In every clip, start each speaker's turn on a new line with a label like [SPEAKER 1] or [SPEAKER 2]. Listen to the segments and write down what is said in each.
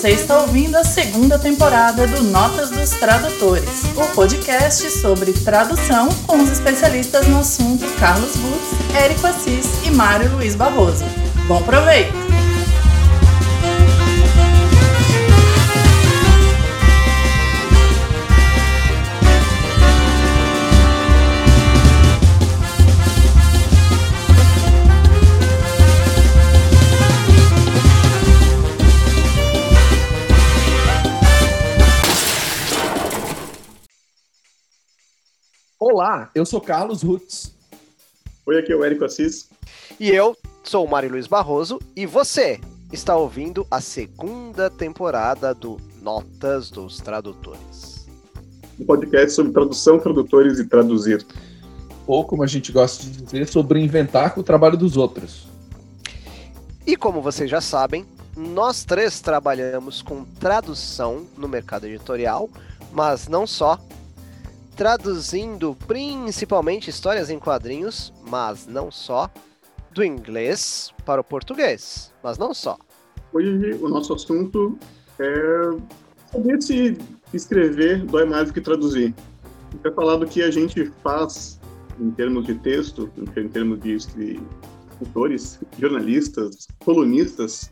[SPEAKER 1] Você está ouvindo a segunda temporada do Notas dos Tradutores, o podcast sobre tradução com os especialistas no assunto Carlos Butz, Érico Assis e Mário Luiz Barroso. Bom proveito!
[SPEAKER 2] Olá, eu sou Carlos Rutz.
[SPEAKER 3] Oi, aqui é o Érico Assis.
[SPEAKER 4] E eu sou o Mário Luiz Barroso e você está ouvindo a segunda temporada do Notas dos Tradutores.
[SPEAKER 3] Um podcast sobre tradução, tradutores e traduzir.
[SPEAKER 2] Ou, como a gente gosta de dizer, sobre inventar com o trabalho dos outros.
[SPEAKER 4] E como vocês já sabem, nós três trabalhamos com tradução no mercado editorial, mas não só traduzindo principalmente histórias em quadrinhos, mas não só, do inglês para o português, mas não só.
[SPEAKER 3] Hoje o nosso assunto é saber se escrever dói mais do que traduzir. Quer falar do que a gente faz em termos de texto, em termos de escritores, jornalistas, colunistas,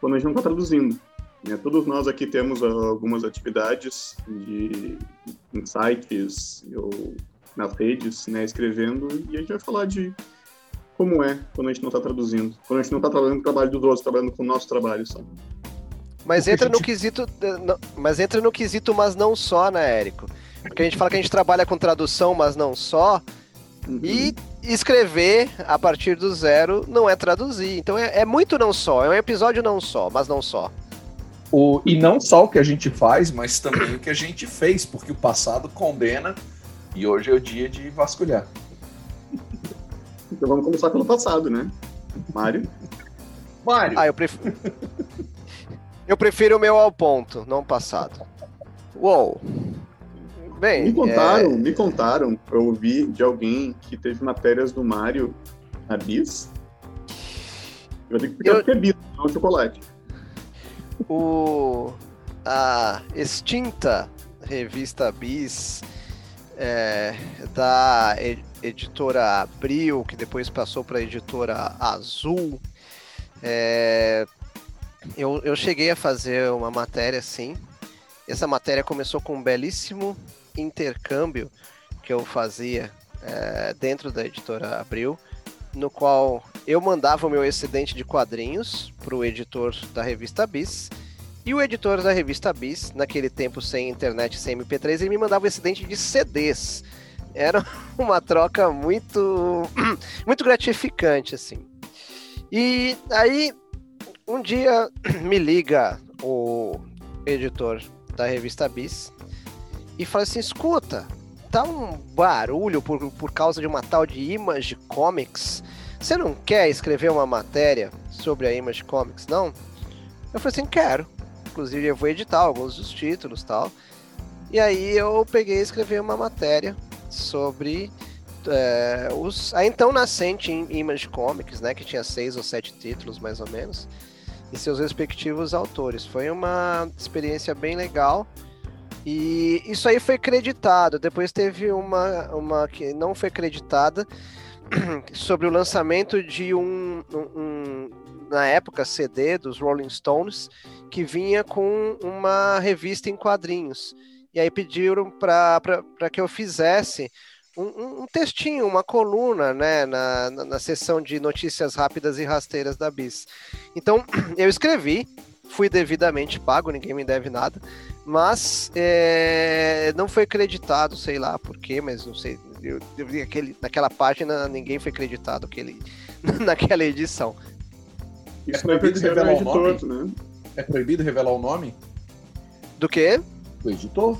[SPEAKER 3] quando a gente não está traduzindo. Né? Todos nós aqui temos algumas atividades de insights ou nas redes, né, escrevendo, e a gente vai falar de como é quando a gente não está traduzindo, quando a gente não está trabalhando com o trabalho dos outros, trabalhando com o nosso trabalho só.
[SPEAKER 4] Mas entra gente... no quesito, mas entra no quesito, mas não só, né, Érico? Porque a gente fala que a gente trabalha com tradução, mas não só, uhum. e escrever a partir do zero não é traduzir. Então é, é muito não só, é um episódio não só, mas não só.
[SPEAKER 2] O, e não só o que a gente faz, mas também o que a gente fez, porque o passado condena e hoje é o dia de vasculhar.
[SPEAKER 3] Então vamos começar pelo passado, né? Mário?
[SPEAKER 4] Mário! Ah, eu prefiro. eu prefiro o meu ao ponto, não passado. Uou!
[SPEAKER 3] Bem, me contaram, é... me contaram, eu ouvi de alguém que teve matérias do Mário na Bis. Eu tenho que explicar eu... porque é Bis, não chocolate
[SPEAKER 4] o, a extinta revista Bis é, da editora Abril, que depois passou para a editora Azul. É, eu, eu cheguei a fazer uma matéria assim. Essa matéria começou com um belíssimo intercâmbio que eu fazia é, dentro da editora Abril, no qual eu mandava o meu excedente de quadrinhos para o editor da revista Bis. E o editor da revista Bis, naquele tempo sem internet, sem MP3, ele me mandava o excedente de CDs. Era uma troca muito, muito gratificante, assim. E aí, um dia me liga o editor da revista Bis e fala assim: escuta, tá um barulho por, por causa de uma tal de Image Comics você não quer escrever uma matéria sobre a Image Comics, não? Eu falei assim, quero. Inclusive eu vou editar alguns dos títulos tal. E aí eu peguei e escrevi uma matéria sobre é, os, a então nascente Image Comics, né? Que tinha seis ou sete títulos, mais ou menos. E seus respectivos autores. Foi uma experiência bem legal. E isso aí foi creditado. Depois teve uma, uma que não foi creditada, sobre o lançamento de um, um, um, na época, CD dos Rolling Stones, que vinha com uma revista em quadrinhos. E aí pediram para que eu fizesse um, um, textinho, uma coluna, né, na, na, na seção de notícias rápidas e rasteiras da BIS. Então, eu escrevi, fui devidamente pago, ninguém me deve nada, mas é, não foi acreditado, sei lá por quê, mas não sei, eu, eu vi aquele, naquela página ninguém foi acreditado aquele, naquela edição.
[SPEAKER 2] Isso é proibido revelar o nome? Né? É proibido revelar o nome?
[SPEAKER 4] Do quê?
[SPEAKER 2] Do editor?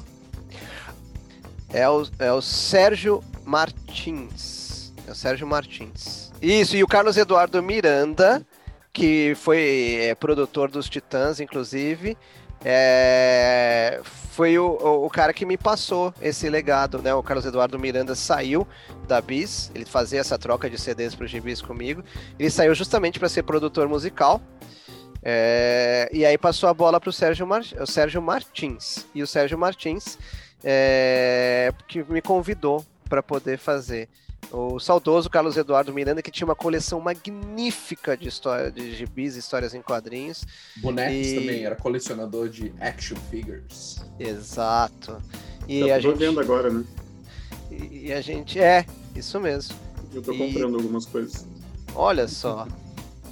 [SPEAKER 4] É o, é o Sérgio Martins. É o Sérgio Martins. Isso, e o Carlos Eduardo Miranda, que foi é, produtor dos Titãs, inclusive, é, foi o, o, cara que me passou esse legado, né? O Carlos Eduardo Miranda saiu da Bis, ele fazia essa troca de CDs para o Gibis comigo. Ele saiu justamente para ser produtor musical. É, e aí passou a bola para Mar... o Sérgio Martins. E o Sérgio Martins é, que me convidou para poder fazer. O saudoso Carlos Eduardo Miranda, que tinha uma coleção magnífica de história, de gibis, histórias em quadrinhos.
[SPEAKER 2] Bonecos e... também, era colecionador de action figures.
[SPEAKER 4] Exato.
[SPEAKER 3] E tá a gente vendo agora, né?
[SPEAKER 4] E a gente é, isso mesmo.
[SPEAKER 3] Eu tô comprando e... algumas coisas.
[SPEAKER 4] Olha só.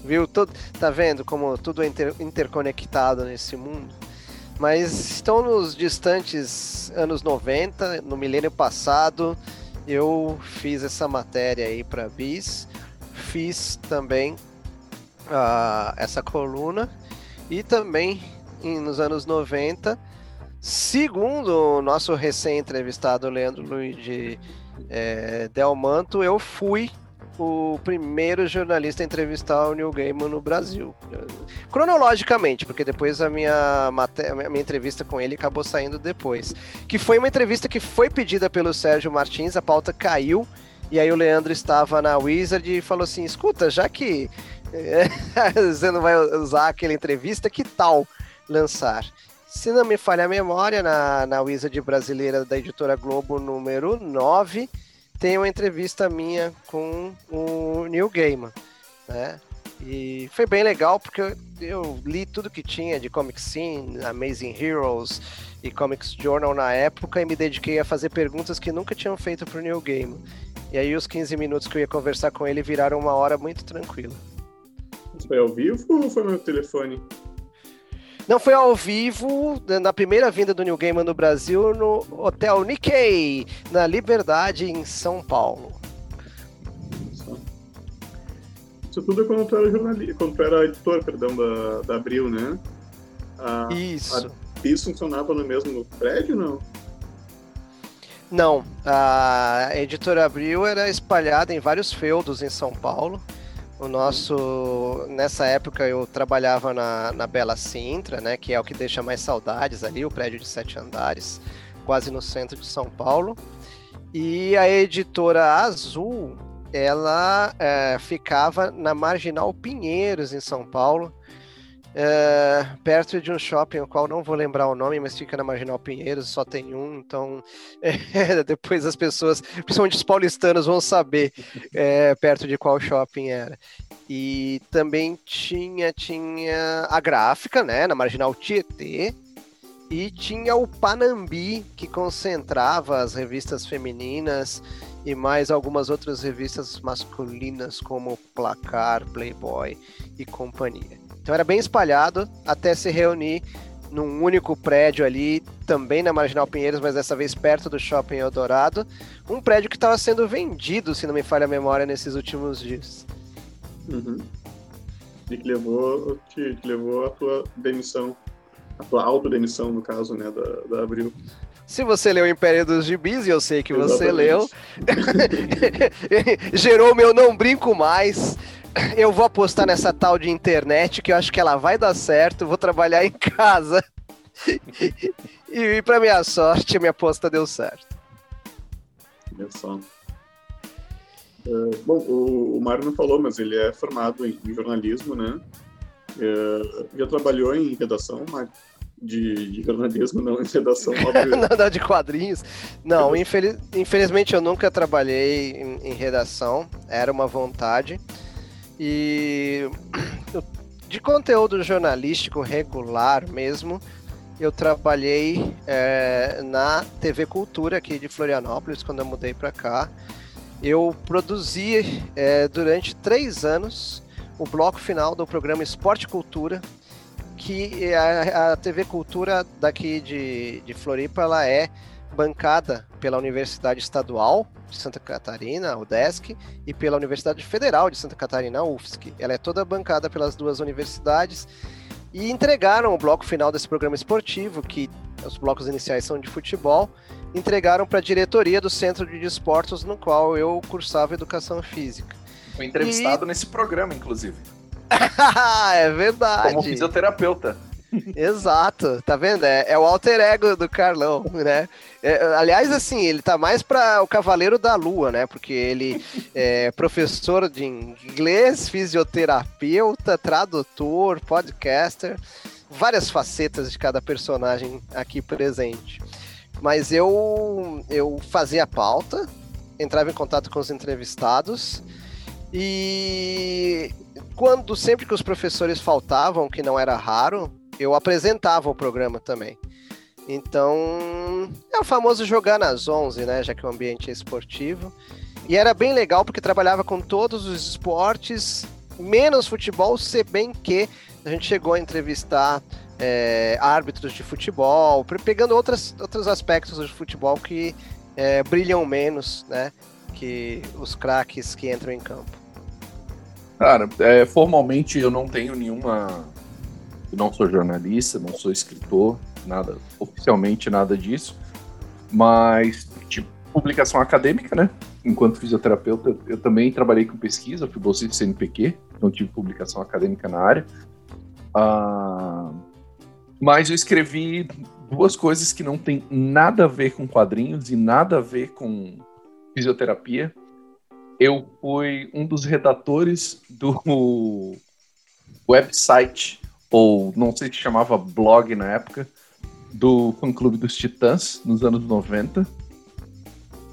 [SPEAKER 4] Viu? Tudo, tá vendo como tudo é inter, interconectado nesse mundo? Mas estão nos distantes anos 90, no milênio passado, eu fiz essa matéria aí para Bis, fiz também uh, essa coluna e também em, nos anos 90, segundo o nosso recém-entrevistado Leandro Luiz de é, Delmanto, eu fui o primeiro jornalista a entrevistar o Neil Gaiman no Brasil. Cronologicamente, porque depois a minha, a minha entrevista com ele acabou saindo depois. Que foi uma entrevista que foi pedida pelo Sérgio Martins, a pauta caiu, e aí o Leandro estava na Wizard e falou assim: escuta, já que você não vai usar aquela entrevista, que tal lançar? Se não me falha a memória, na, na Wizard brasileira da editora Globo número 9, tem uma entrevista minha com o Neil Gaiman, né? E foi bem legal porque eu, li tudo que tinha de Comic Scene, Amazing Heroes e Comics Journal na época e me dediquei a fazer perguntas que nunca tinham feito pro Neil Gaiman. E aí os 15 minutos que eu ia conversar com ele viraram uma hora muito tranquila.
[SPEAKER 3] Foi ao vivo ou foi no telefone?
[SPEAKER 4] Não foi ao vivo, na primeira vinda do New Gaiman no Brasil, no Hotel Nikkei, na Liberdade, em São Paulo.
[SPEAKER 3] Isso tudo é quando tu era jornalista, quando tu era editor, perdão, da, da Abril, né?
[SPEAKER 4] A, Isso.
[SPEAKER 3] A BIS funcionava no mesmo prédio, não?
[SPEAKER 4] Não, a editora Abril era espalhada em vários feudos em São Paulo. O nosso. Nessa época eu trabalhava na, na Bela Sintra, né? Que é o que deixa mais saudades ali, o prédio de sete andares, quase no centro de São Paulo. E a editora Azul, ela é, ficava na Marginal Pinheiros, em São Paulo, é, perto de um shopping, o qual não vou lembrar o nome, mas fica na Marginal Pinheiros, só tem um, então é, depois as pessoas, principalmente os paulistanos, vão saber é, perto de qual shopping era. E também tinha, tinha a gráfica, né, na Marginal Tietê, e tinha o Panambi, que concentrava as revistas femininas e mais algumas outras revistas masculinas, como Placar, Playboy e companhia. Então era bem espalhado até se reunir num único prédio ali, também na Marginal Pinheiros, mas dessa vez perto do Shopping Eldorado. Um prédio que estava sendo vendido, se não me falha a memória, nesses últimos dias.
[SPEAKER 3] Uhum. E que levou, que, que levou a tua demissão, a tua autodemissão, no caso, né, da, da Abril.
[SPEAKER 4] Se você leu o Império dos Gibis, e eu sei que Exatamente. você leu, gerou meu não brinco mais eu vou apostar nessa tal de internet que eu acho que ela vai dar certo. Vou trabalhar em casa. e, e para minha sorte, a minha aposta deu certo.
[SPEAKER 3] Olha só. Uh, bom, o, o Mário não falou, mas ele é formado em, em jornalismo, né? Uh, já trabalhou em redação, Mário? De, de, jornalismo, não em redação.
[SPEAKER 4] Nada de quadrinhos. Não, infeliz, infelizmente eu nunca trabalhei em, em redação. Era uma vontade. E de conteúdo jornalístico regular mesmo, eu trabalhei é, na TV Cultura aqui de Florianópolis quando eu mudei para cá. Eu produzi é, durante três anos o bloco final do programa Esporte Cultura, que a, a TV Cultura daqui de, de Floripa ela é bancada pela Universidade Estadual de Santa Catarina, a UDESC, e pela Universidade Federal de Santa Catarina, a UFSC. Ela é toda bancada pelas duas universidades e entregaram o bloco final desse programa esportivo, que os blocos iniciais são de futebol, entregaram para a diretoria do Centro de Desportos, no qual eu cursava Educação Física.
[SPEAKER 2] Foi entrevistado e... nesse programa, inclusive.
[SPEAKER 4] é verdade.
[SPEAKER 2] Como fisioterapeuta.
[SPEAKER 4] Exato, tá vendo? É, é, o alter ego do Carlão, né? É, aliás, assim, ele tá mais para o Cavaleiro da Lua, né? Porque ele é professor de inglês, fisioterapeuta, tradutor, podcaster, várias facetas de cada personagem aqui presente. Mas eu, eu fazia a pauta, entrava em contato com os entrevistados e quando sempre que os professores faltavam, que não era raro, eu apresentava o programa também. Então, é o famoso jogar nas 11, né, já que o ambiente é esportivo. E era bem legal porque trabalhava com todos os esportes, menos futebol, se bem que a gente chegou a entrevistar é, árbitros de futebol, pegando outras, outros aspectos do futebol que é, brilham menos, né? Que os craques que entram em campo.
[SPEAKER 2] Cara, é, formalmente eu não tenho nenhuma. Eu não sou jornalista, não sou escritor, nada, oficialmente nada disso. Mas, tipo, publicação acadêmica, né? Enquanto fisioterapeuta, eu também trabalhei com pesquisa, fui bolsista CNPq, então tive publicação acadêmica na área. Ah, mas eu escrevi duas coisas que não tem nada a ver com quadrinhos e nada a ver com fisioterapia. Eu fui um dos redatores do website, ou não sei se chamava blog na época, do fã clube dos Titãs, nos anos 90.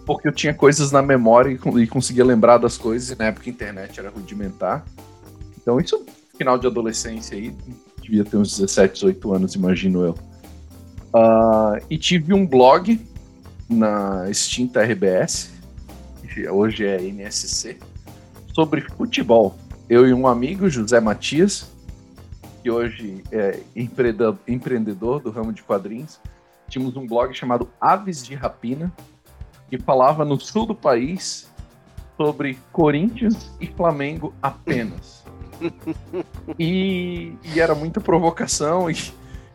[SPEAKER 2] Porque eu tinha coisas na memória e conseguia lembrar das coisas, e na época a internet era rudimentar. Então, isso final de adolescência aí, devia ter uns 17, 18 anos, imagino eu. Uh, e tive um blog na extinta RBS, que hoje é NSC, sobre futebol. Eu e um amigo, José Matias, que hoje é empreendedor do ramo de quadrinhos, tínhamos um blog chamado Aves de Rapina, que falava no sul do país sobre Corinthians e Flamengo apenas. e, e, era muita provocação e,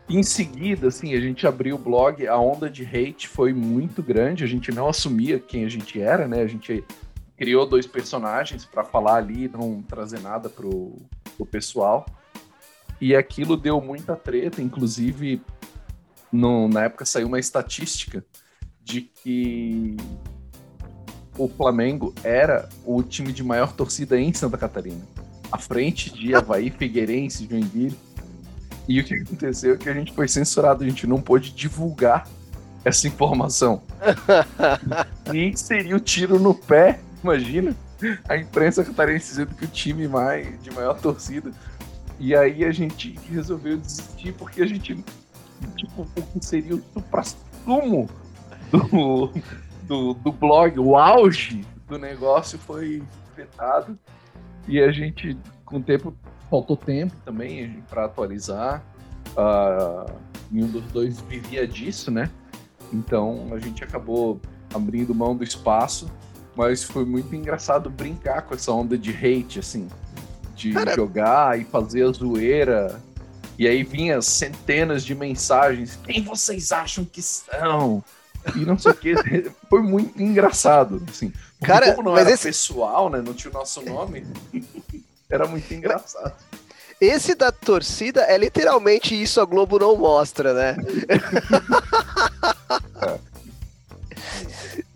[SPEAKER 2] em seguida, assim, a gente abriu o blog, a onda de hate foi muito grande, a gente não assumia quem a gente era, né? A gente criou dois personagens para falar ali, não trazer nada pro, pro pessoal. E aquilo deu muita treta, inclusive no, na época saiu uma estatística de que o Flamengo era o time de maior torcida em Santa Catarina à frente de Havaí, Figueirense, Joinville. E o que aconteceu é que a gente foi censurado, a gente não pôde divulgar essa informação. e seria o tiro no pé, imagina. A imprensa catarinense dizendo que o time mais, de maior torcida. E aí a gente resolveu desistir porque a gente, tipo, o que seria o supra-sumo do, do, do blog, o auge do negócio foi vetado. E a gente, com o tempo, faltou tempo também para atualizar. Uh, nenhum dos dois vivia disso, né? Então a gente acabou abrindo mão do espaço, mas foi muito engraçado brincar com essa onda de hate, assim, de Cara... jogar e fazer a zoeira. E aí vinha centenas de mensagens. Quem vocês acham que são? E não sei o que. Foi muito engraçado, assim. Cara, como não mas era esse... pessoal, né? Não tinha o nosso nome. era muito engraçado.
[SPEAKER 4] Esse da torcida é literalmente isso a Globo não mostra, né?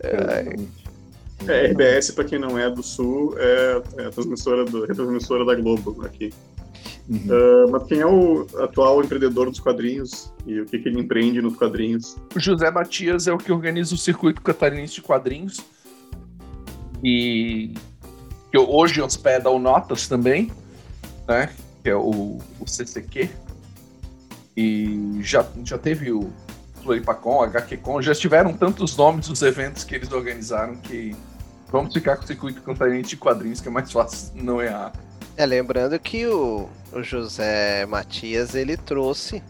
[SPEAKER 3] é. É, RBS, para quem não é do Sul, é, é a transmissora, do, é a transmissora da Globo aqui. Uhum. Uh, mas quem é o atual empreendedor dos quadrinhos e o que, que ele empreende nos quadrinhos?
[SPEAKER 2] O José Matias é o que organiza o circuito catarinense de quadrinhos e que hoje hospeda o Notas também, né? Que é o, o CCQ. E já, já teve o Floripacon, HQCon, já tiveram tantos nomes dos eventos que eles organizaram que vamos ficar com o circuito catarinense de quadrinhos, que é mais fácil não errar.
[SPEAKER 4] É, lembrando que o, o José Matias, ele trouxe,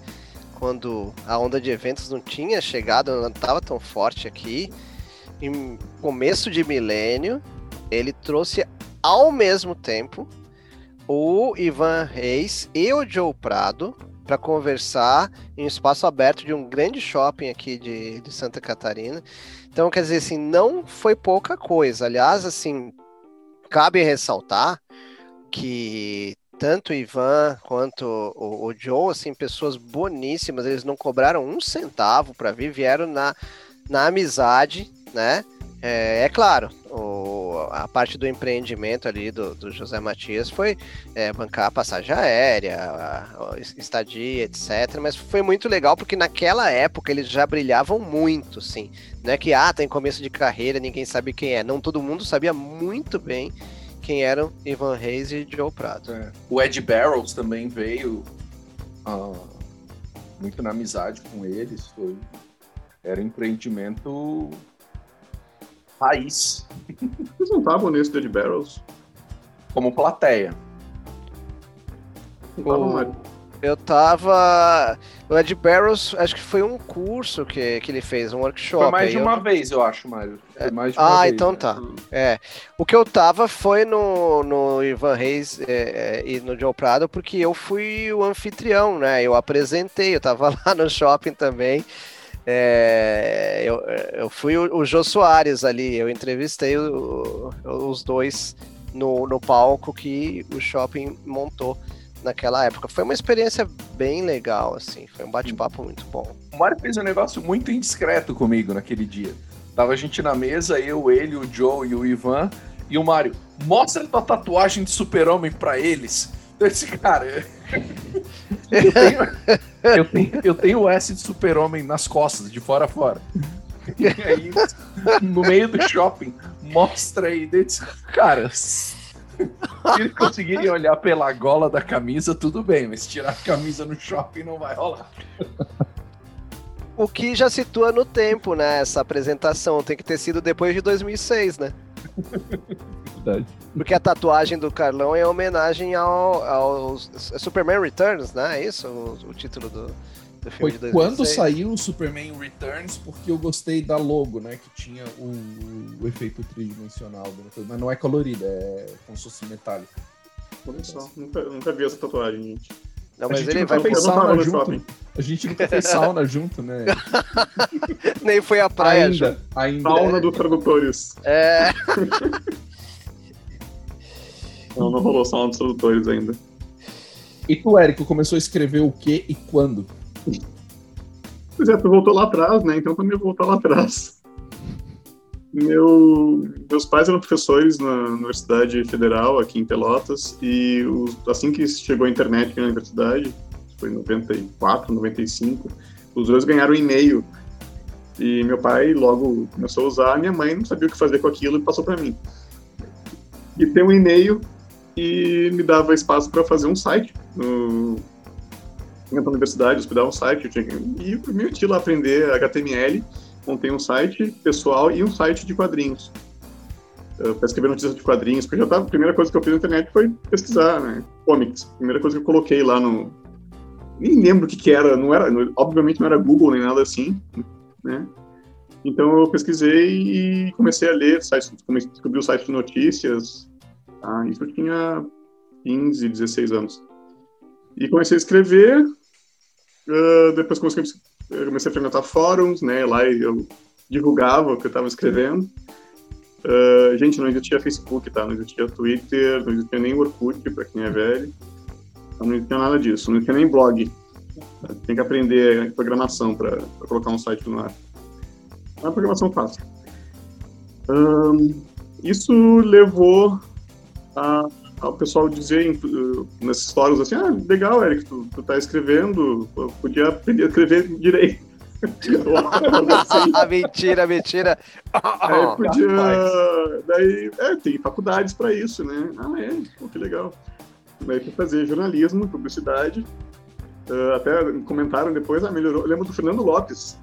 [SPEAKER 4] quando a onda de eventos não tinha chegado, não estava tão forte aqui, em começo de milênio, ele trouxe ao mesmo tempo o Ivan Reis e o Joe Prado para conversar em um espaço aberto de um grande shopping aqui de, de Santa Catarina. Então, quer dizer assim, não foi pouca coisa. Aliás, assim, cabe ressaltar que tanto o Ivan quanto o, o Joe, assim, pessoas boníssimas, eles não cobraram um centavo para vir, vieram na, na amizade, né? É, é claro, o, a parte do empreendimento ali do, do José Matias foi é, bancar a passagem aérea, a, a estadia, etc. Mas foi muito legal porque naquela época eles já brilhavam muito, sim. Não é que, ah, tem começo de carreira, ninguém sabe quem é. Não, todo mundo sabia muito bem quem eram Ivan Reis e Joe Prado. É.
[SPEAKER 2] O Ed Barrows também veio uh, muito na amizade com eles. Foi, era empreendimento raiz.
[SPEAKER 3] Vocês não estavam nesse Dead Barrels?
[SPEAKER 2] Como plateia.
[SPEAKER 4] Eu tava. O Ed Barrows, acho que foi um curso que, que ele fez, um workshop.
[SPEAKER 2] Foi mais de uma eu... vez, eu acho, Mário.
[SPEAKER 4] Foi mais de uma ah, vez, então né? tá. É. O que eu tava foi no, no Ivan Reis é, é, e no Joe Prado, porque eu fui o anfitrião, né? Eu apresentei, eu tava lá no shopping também. É, eu, eu fui o, o Jô Soares ali, eu entrevistei o, os dois no, no palco que o shopping montou naquela época. Foi uma experiência bem legal, assim, foi um bate-papo muito bom.
[SPEAKER 2] O Mário fez um negócio muito indiscreto comigo naquele dia. Tava a gente na mesa, eu, ele, o Joe e o Ivan, e o Mário, mostra tua tatuagem de super-homem pra eles. Eu disse, cara, eu tenho, eu tenho, eu tenho o S de super-homem nas costas, de fora a fora. E aí, no meio do shopping, mostra aí. Desse, cara, se eles conseguirem olhar pela gola da camisa, tudo bem, mas tirar a camisa no shopping não vai rolar.
[SPEAKER 4] O que já situa no tempo, né? Essa apresentação tem que ter sido depois de 2006, né? Verdade. Porque a tatuagem do Carlão é homenagem ao, ao Superman Returns, né? É isso o, o título do, do
[SPEAKER 5] filme Foi de 2006. quando saiu o Superman Returns, porque eu gostei da logo, né? Que tinha o, o efeito tridimensional. Mas não é colorido, é como se fosse metálico.
[SPEAKER 3] Olha só, nunca, nunca vi essa tatuagem, gente.
[SPEAKER 4] Não, mas ele vai
[SPEAKER 5] fez sauna junto. A gente nunca fez sauna junto, né?
[SPEAKER 4] Nem foi à praia.
[SPEAKER 3] Ainda, ainda. Sauna é. dos tradutores.
[SPEAKER 4] É.
[SPEAKER 3] não, não rolou sauna dos tradutores ainda.
[SPEAKER 5] E tu, Érico, começou a escrever o que e quando?
[SPEAKER 3] Pois é, tu voltou lá atrás, né? Então também voltar lá atrás. Meu, meus pais eram professores na Universidade Federal, aqui em Pelotas, e os, assim que chegou a internet aqui na universidade, foi em 94, 95, os dois ganharam e-mail. E meu pai logo começou a usar, minha mãe não sabia o que fazer com aquilo e passou para mim. E tem um e-mail e me dava espaço para fazer um site no, na universidade, hospedar um site, eu tinha que, e eu me meti lá aprender HTML montei um site pessoal e um site de quadrinhos. Para escrever notícias de quadrinhos, porque já tava, a primeira coisa que eu fiz na internet foi pesquisar, né? Comics. A primeira coisa que eu coloquei lá no. Nem lembro o que, que era, não era, obviamente não era Google nem nada assim, né? Então eu pesquisei e comecei a ler sites, descobrir o site de notícias. Tá? Isso eu tinha 15, 16 anos. E comecei a escrever, uh, depois comecei comecei a frequentar fóruns, né? Lá eu divulgava o que eu estava escrevendo. Uh, gente, não existia Facebook, tá? Não existia Twitter, não existia nem Orkut, para quem é velho. Então, não existia nada disso. Não existia nem blog. Tem que aprender programação para colocar um site no ar. É uma programação fácil. Um, isso levou a o pessoal dizer uh, nesses fóruns assim, ah, legal, Eric, tu, tu tá escrevendo, podia aprender a escrever direito.
[SPEAKER 4] mentira, mentira.
[SPEAKER 3] Aí podia. Daí, é, tem faculdades para isso, né? Ah, é, pô, que legal. Daí fui fazer jornalismo, publicidade. Uh, até comentaram depois, ah, melhorou. Eu lembro do Fernando Lopes,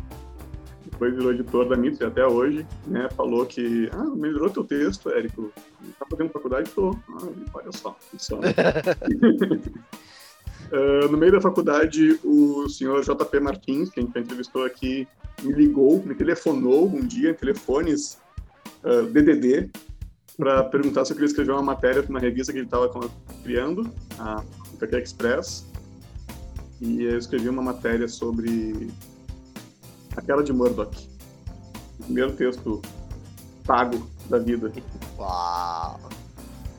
[SPEAKER 3] depois virou editor da Mitre até hoje, né? Falou que, ah, melhorou teu texto, Érico. Tá fazendo faculdade? Tô. Ah, olha só. só. uh, no meio da faculdade, o senhor JP Martins, que a gente entrevistou aqui, me ligou, me telefonou um dia, telefones uh, DDD, para perguntar se eu queria escrever uma matéria para uma revista que ele estava criando, a IPT Express. E eu escrevi uma matéria sobre aquela de Murdoch. O primeiro texto pago da vida.
[SPEAKER 4] Uau!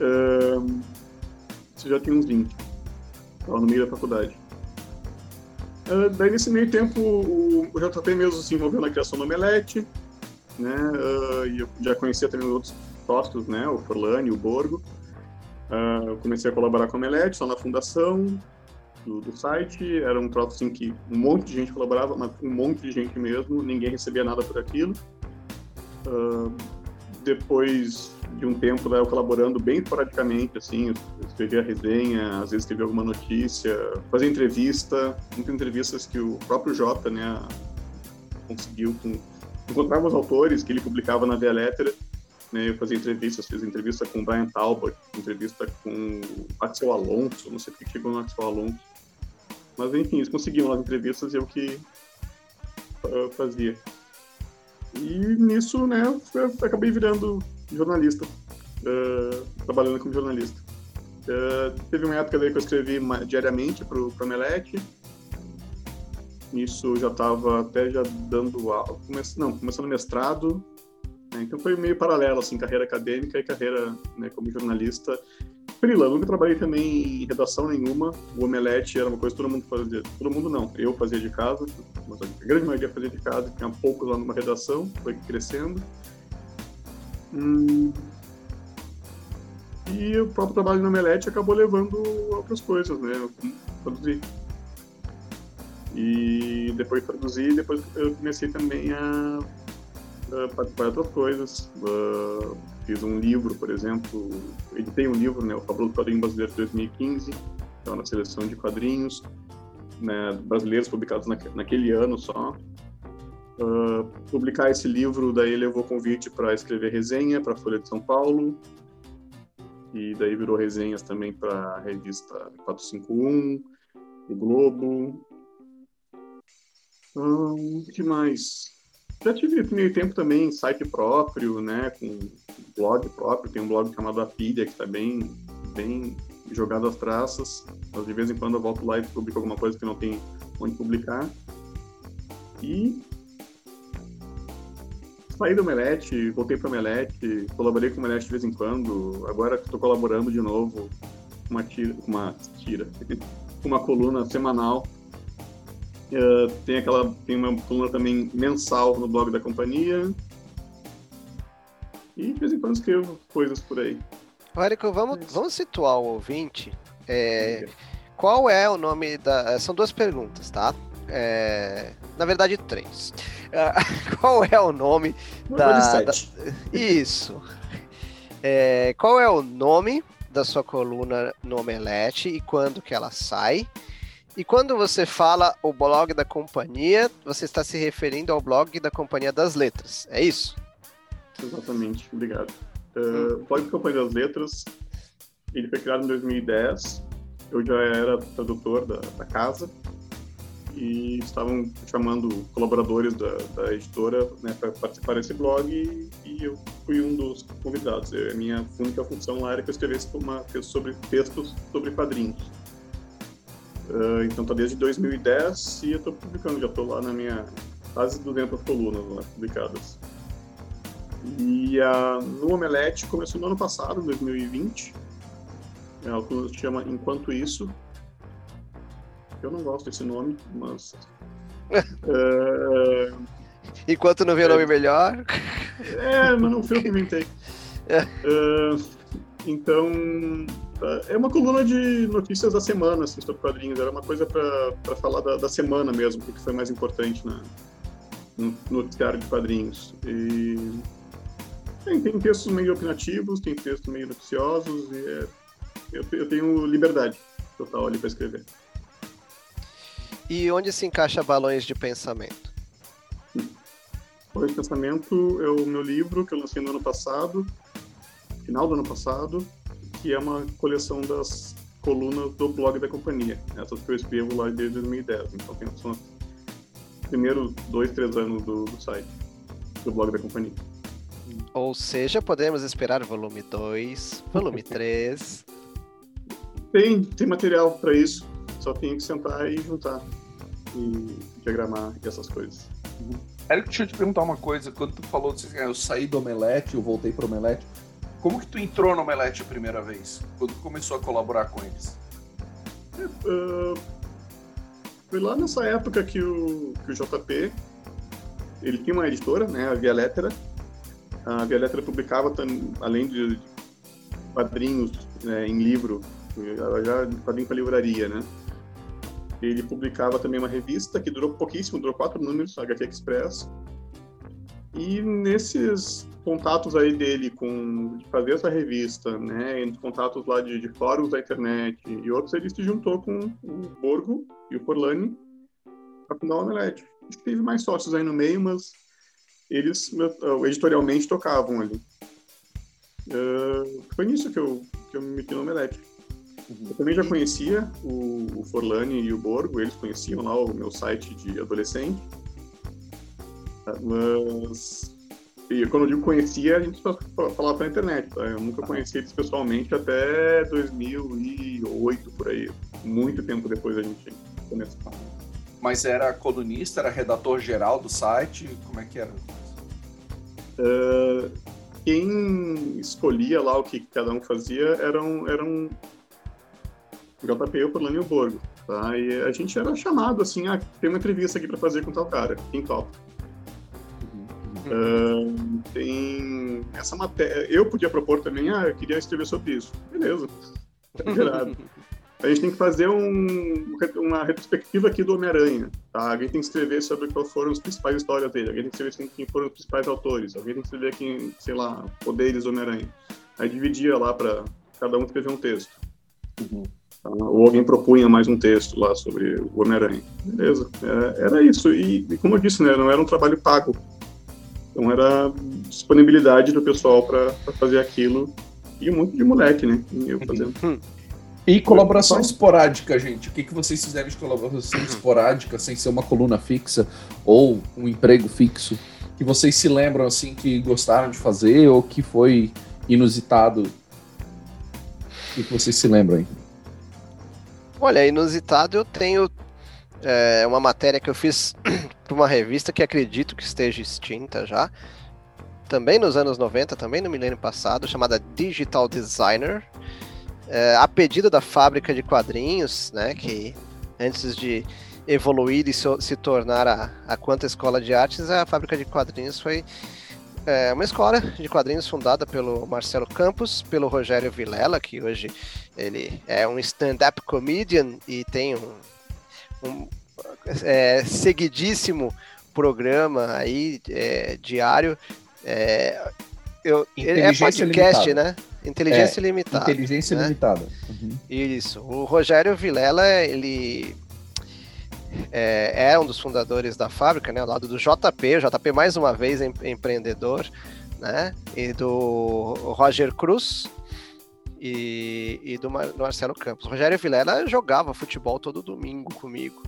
[SPEAKER 3] Um, isso já tem uns 20. Estava no meio da faculdade. Uh, daí, nesse meio tempo, o, o JP mesmo se envolveu na criação do Omelete, né? Uh, e eu já conhecia também os outros sócios, né? O Forlani, o Borgo. Uh, comecei a colaborar com o Omelete, só na fundação do, do, site. Era um troço assim que um monte de gente colaborava, mas um monte de gente mesmo, ninguém recebia nada por aquilo. Uh, depois de um tempo né, eu colaborando bem esporadicamente, assim, escrevia resenha, às vezes escrevia alguma notícia, fazia entrevista, muitas entrevistas que o próprio Jota, né, conseguiu com... encontrava os autores que ele publicava na Via Lettera, né, eu fazia entrevistas, fiz entrevista com o Brian Talbot, entrevista com o Axel Alonso, não sei o que chegou no Axel Alonso, mas enfim, eles conseguiam as entrevistas e eu que uh, fazia. E nisso, né, acabei virando jornalista, uh, trabalhando como jornalista. Uh, teve uma época que eu escrevi diariamente para o Melete. Isso já estava até já dando aula, não, começando mestrado. Né, então foi meio paralelo, assim, carreira acadêmica e carreira né, como jornalista. Freela, nunca trabalhei também em redação nenhuma. O Omelete era uma coisa que todo mundo fazia. Todo mundo não, eu fazia de casa, mas a grande maioria fazia de casa, tinha poucos lá numa redação, foi crescendo. Hum. E o próprio trabalho no Omelete acabou levando outras coisas, né? Eu produzi. E depois de produzir, depois eu comecei também a, a participar de outras coisas. Uh, fiz um livro, por exemplo, editei um livro, né? O Fabuloso Quadrinho Brasileiro de 2015, então na seleção de quadrinhos né, brasileiros publicados naquele ano só. Uh, publicar esse livro, daí levou convite para escrever resenha para a Folha de São Paulo, e daí virou resenhas também para a revista 451, o Globo. O um, que mais? Já tive meio tempo também site próprio, né, com blog próprio, tem um blog chamado Apidia, que está bem, bem jogado às traças, mas de vez em quando eu volto lá e publico alguma coisa que não tem onde publicar. E saí do Omelete, voltei para o Omelete, colaborei com o Omelete de vez em quando, agora estou colaborando de novo com uma tira, uma tira, uma coluna semanal. Uh, tem aquela, tem uma coluna também mensal no blog da companhia. E de vez em quando escrevo coisas por aí.
[SPEAKER 4] Érico, vamos, vamos situar o ouvinte. É, qual é o nome da. São duas perguntas, tá? É, na verdade, três. Uh, qual é o nome da, da, Isso. É, qual é o nome da sua coluna no Omelete e quando que ela sai? E quando você fala o blog da companhia, você está se referindo ao blog da Companhia das Letras, é isso?
[SPEAKER 3] Exatamente, obrigado. Uh, o blog da Companhia das Letras, ele foi criado em 2010. Eu já era tradutor da, da casa e estavam chamando colaboradores da, da editora né, para participar desse blog e, e, eu fui um dos convidados. Eu, a minha única função lá era que eu escrevesse uma, sobre textos sobre quadrinhos. Uh, então tá desde 2010 e eu estou publicando, já estou lá na minha quase 200 colunas lá, publicadas. E a, no Omelete começou no ano passado, 2020. É, a coluna se chama Enquanto Isso, eu não gosto desse nome, mas.
[SPEAKER 4] é... Enquanto não vê é... nome melhor.
[SPEAKER 3] É, mas não foi eu que inventei. É. Uh, então, é uma coluna de notícias da semana, assim, sobre quadrinhos. Era uma coisa para falar da, da, semana mesmo, o que foi mais importante na, no noticiário de quadrinhos. E tem, tem textos meio opinativos, tem textos meio noticiosos, e é, eu, eu tenho liberdade total ali para escrever.
[SPEAKER 4] E onde se encaixa Balões de Pensamento?
[SPEAKER 3] Balões de Pensamento é o meu livro que eu lancei no ano passado, final do ano passado, que é uma coleção das colunas do blog da companhia. Essas que eu escrevo lá desde 2010. Então tem são os primeiros dois, três anos do, do site, do blog da companhia.
[SPEAKER 4] Ou seja, podemos esperar volume 2, volume 3.
[SPEAKER 3] Tem, tem material para isso. Só tem que sentar e juntar e diagramar e essas coisas.
[SPEAKER 2] Uhum. Eric, deixa eu te perguntar uma coisa. Quando tu falou assim, eu saí do Omelete, eu voltei pro Omelete, como que tu entrou no Omelete a primeira vez? Quando começou a colaborar com eles?
[SPEAKER 3] Uh, foi lá nessa época que o, que o JP ele tinha uma editora, né, a Via Lettera. A Via Lettera publicava, além de quadrinhos né, em livro, já quadrinho para livraria, né? Ele publicava também uma revista que durou pouquíssimo, durou quatro números, HQ Express. E nesses contatos aí dele com de fazer essa revista, né, entre contatos lá de, de fóruns da internet e outros, ele se juntou com o Borgo e o Forlani para fundar o Omelete. Acho que teve mais sócios aí no meio, mas eles uh, editorialmente tocavam ali. Uh, foi nisso que eu, que eu me meti no Omelete. Uhum. Eu também já conhecia o, o Forlani e o Borgo, eles conheciam lá o meu site de adolescente. Mas e quando eu digo conhecia, a gente só falava pela internet, tá? Eu nunca conheci eles pessoalmente até 2008, por aí. Muito tempo depois a gente começou.
[SPEAKER 2] Mas era colunista, era redator geral do site? Como é que era?
[SPEAKER 3] Uh, quem escolhia lá o que cada um fazia eram, eram JP, e o Borgo. Tá? E a gente era chamado assim, ah, tem uma entrevista aqui para fazer com tal cara, quem topa? Uh, tem essa matéria. Eu podia propor também, ah, eu queria escrever sobre isso. Beleza. Tá a gente tem que fazer um, uma retrospectiva aqui do Homem-Aranha. Tá? Alguém tem que escrever sobre quais foram as principais histórias dele. Alguém tem que escrever quem foram os principais autores. Alguém tem que escrever quem, sei lá, poderes do Homem-Aranha. Aí dividia lá para cada um escrever um texto. Uhum. Tá? Ou alguém propunha mais um texto lá sobre o Homem-Aranha. Beleza. Era, é, era isso. E, e, como eu disse, né, não era um trabalho pago. Então era disponibilidade do pessoal para fazer aquilo. E um monte de moleque, né? Eu fazendo. Hum.
[SPEAKER 5] E colaboração esporádica, gente. O que, que vocês fizeram de colaboração esporádica, sem ser uma coluna fixa ou um emprego fixo? Que vocês se lembram, assim, que gostaram de fazer ou que foi inusitado? O que, que vocês se lembram aí?
[SPEAKER 4] Olha, inusitado eu tenho é, uma matéria que eu fiz para uma revista que acredito que esteja extinta já. Também nos anos 90, também no milênio passado, chamada Digital Designer é, a pedido da fábrica de quadrinhos, né, que antes de evoluir e so, se tornar a, a Quanta Escola de Artes, a fábrica de quadrinhos foi é, uma escola de quadrinhos fundada pelo Marcelo Campos, pelo Rogério Vilela, que hoje ele é um stand-up comedian e tem um, um é, seguidíssimo programa aí é, diário. É, eu, é podcast, limitada. né? Inteligência é, limitada.
[SPEAKER 5] Inteligência né? limitada. Uhum.
[SPEAKER 4] Isso. O Rogério Vilela, ele é, é, um dos fundadores da fábrica, né? Ao lado do JP, o JP mais uma vez em, empreendedor, né? E do Roger Cruz e, e do, Mar, do Marcelo Campos. Rogério Vilela jogava futebol todo domingo comigo,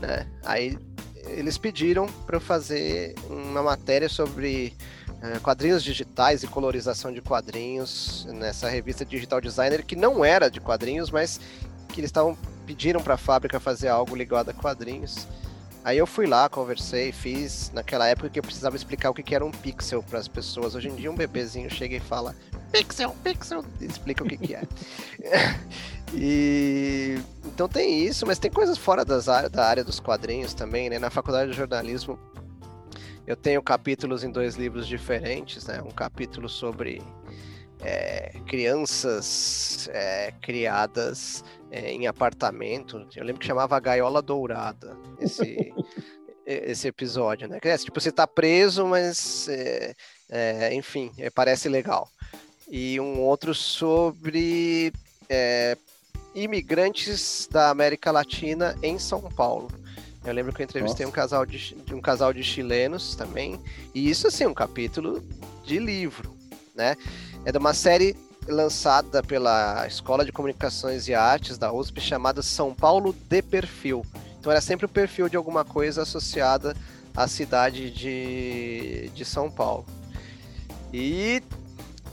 [SPEAKER 4] né? Aí eles pediram para eu fazer uma matéria sobre é, quadrinhos digitais e colorização de quadrinhos nessa revista Digital Designer, que não era de quadrinhos, mas que eles estavam pediram para a fábrica fazer algo ligado a quadrinhos. Aí eu fui lá, conversei, fiz naquela época que eu precisava explicar o que era um pixel para as pessoas. Hoje em dia um bebezinho chega e fala pixel, pixel, explica o que, que é. e então tem isso, mas tem coisas fora das, da área dos quadrinhos também, né? Na faculdade de jornalismo eu tenho capítulos em dois livros diferentes, né? Um capítulo sobre é, crianças é, criadas é, em apartamento. Eu lembro que chamava Gaiola Dourada esse, esse episódio, né? Tipo, você tá preso, mas é, é, enfim, parece legal. E um outro sobre imigrantes da América Latina em São Paulo. Eu lembro que eu entrevistei um casal de, um casal de chilenos também. E isso, assim, um capítulo de livro, né? É de uma série lançada pela Escola de Comunicações e Artes da USP chamada São Paulo de Perfil. Então era sempre o perfil de alguma coisa associada à cidade de, de São Paulo. E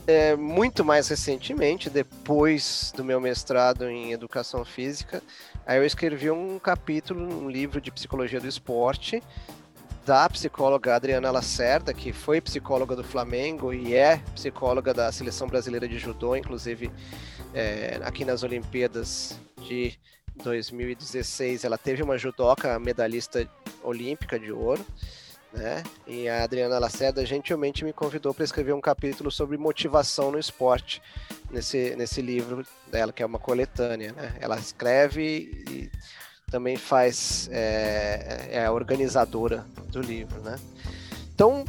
[SPEAKER 4] é, muito mais recentemente, depois do meu mestrado em Educação Física, Aí eu escrevi um capítulo, um livro de psicologia do esporte, da psicóloga Adriana Lacerda, que foi psicóloga do Flamengo e é psicóloga da seleção brasileira de judô, inclusive é, aqui nas Olimpíadas de 2016 ela teve uma judoca medalhista olímpica de ouro, né? E a Adriana Lacerda gentilmente me convidou para escrever um capítulo sobre motivação no esporte nesse, nesse livro dela, que é uma coletânea, né? Ela escreve e também faz é, é a organizadora do livro, né? Então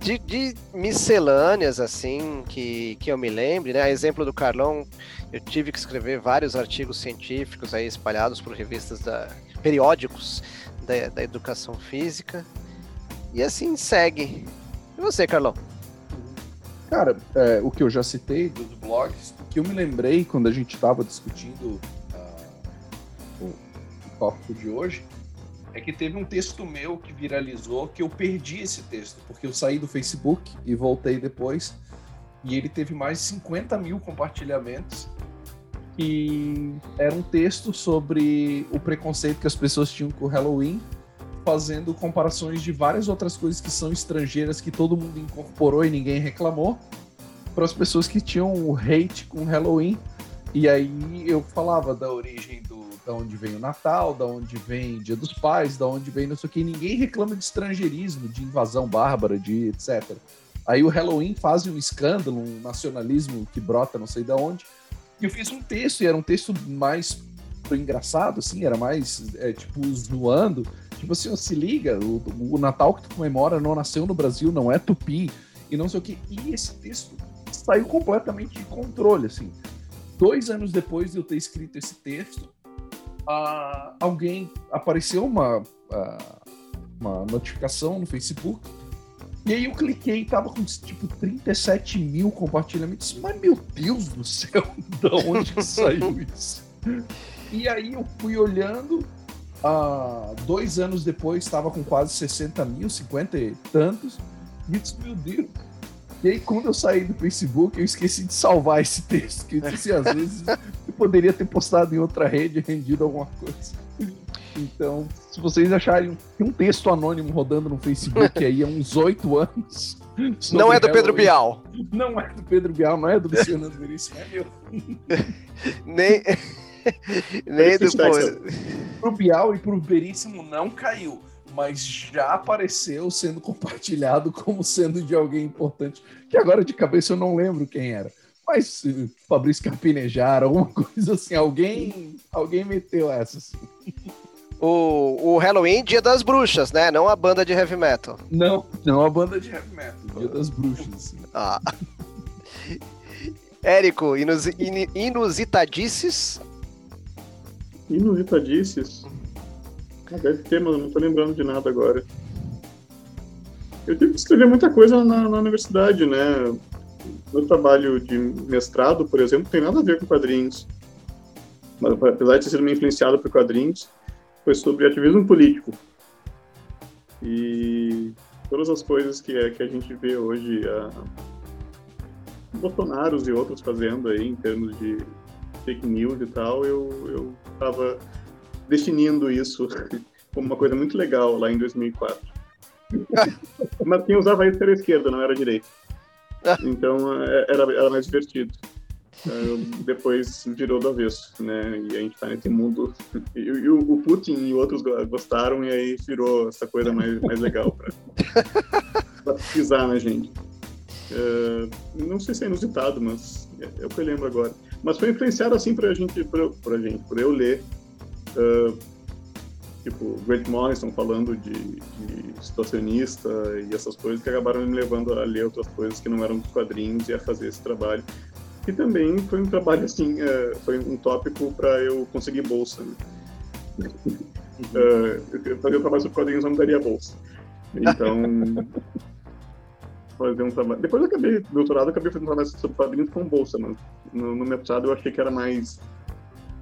[SPEAKER 4] de, de, miscelâneas, assim, que, que eu me lembre, né? A exemplo do Carlão, eu tive que escrever vários artigos científicos aí espalhados por revistas da, periódicos da, da educação física. E assim segue. E você, Carlão?
[SPEAKER 2] Cara, é, o que eu já citei dos blogs, o que eu me lembrei quando a gente estava discutindo o tópico de hoje, é que teve um texto meu que viralizou que eu perdi esse texto, porque eu saí do Facebook e voltei depois, e ele teve mais de 50 mil compartilhamentos. E era um texto sobre o preconceito que as pessoas tinham com o Halloween, fazendo comparações de várias outras coisas que são estrangeiras que todo mundo incorporou e ninguém reclamou, para as pessoas que tinham o hate com o Halloween. E aí eu falava da origem do da onde vem o Natal, da onde vem Dia dos Pais, da onde vem não sei o que. Ninguém reclama de estrangeirismo, de invasão bárbara, de etc. Aí o Halloween faz um escândalo, um nacionalismo que brota não sei de onde. E eu fiz um texto, e era um texto mais engraçado, assim, era mais, é, tipo, zoando. Tipo assim, se liga, o, o Natal que tu comemora não nasceu no Brasil, não é tupi, e não sei o que. E esse texto saiu completamente de controle, assim. Dois anos depois de eu ter escrito esse texto, uh, alguém apareceu uma, uh, uma notificação no Facebook. E aí eu cliquei e tava com tipo 37 mil compartilhamentos. Mas meu Deus do céu, da onde que saiu isso? E aí eu fui olhando, uh, dois anos depois estava com quase 60 mil, 50 e tantos. E eu disse, meu Deus, e aí, quando eu saí do Facebook, eu esqueci de salvar esse texto. Que eu disse, às vezes poderia ter postado em outra rede e rendido alguma coisa. Então, se vocês acharem um texto anônimo rodando no Facebook aí há uns oito anos.
[SPEAKER 4] Não é do Pedro Bial.
[SPEAKER 2] Não é do Pedro Bial, não é do Luciano Veríssimo, é meu.
[SPEAKER 4] Nem. Nem do.
[SPEAKER 2] Pro Bial e pro Veríssimo não caiu mas já apareceu sendo compartilhado como sendo de alguém importante, que agora de cabeça eu não lembro quem era. Mas Fabrício Carpinejar, alguma coisa assim, alguém, alguém meteu essa assim.
[SPEAKER 4] O, o Halloween, Dia das Bruxas, né? Não a banda de heavy metal.
[SPEAKER 2] Não, não a banda de heavy metal, Dia das Bruxas.
[SPEAKER 4] Ah. Érico, inus, in, inusitadices?
[SPEAKER 3] Inusitadices? Ah, deve ter, mas não tô lembrando de nada agora. Eu tive que escrever muita coisa na, na universidade, né? Meu trabalho de mestrado, por exemplo, tem nada a ver com quadrinhos. Mas, apesar de ter sido influenciado por quadrinhos, foi sobre ativismo político. E todas as coisas que, é, que a gente vê hoje, a Bolsonaros e outros fazendo aí, em termos de fake news e tal, eu estava definindo isso como uma coisa muito legal lá em 2004. Mas quem usava isso era esquerda, não era direita. Então é, era, era mais divertido. Depois virou do avesso, né? E a gente tá nesse mundo. E, e o Putin e outros gostaram, e aí virou essa coisa mais, mais legal pra, pra pisar na gente. É, não sei se é inusitado, mas é, é, o que eu lembro agora. Mas foi influenciado assim pra gente, pra, pra gente, por eu ler Uh, tipo, Grant Morrison falando de, de, situacionista e essas coisas que acabaram me levando a ler outras coisas que não eram dos quadrinhos e a fazer esse trabalho. E também foi um trabalho, assim, uh, foi um tópico para eu conseguir bolsa. Né? Uh, fazer um trabalho sobre quadrinhos não me daria bolsa. Então, fazer um trabalho. Depois eu acabei, doutorado, eu acabei fazendo um trabalho sobre quadrinhos com bolsa, mas no, no mestrado eu achei que era mais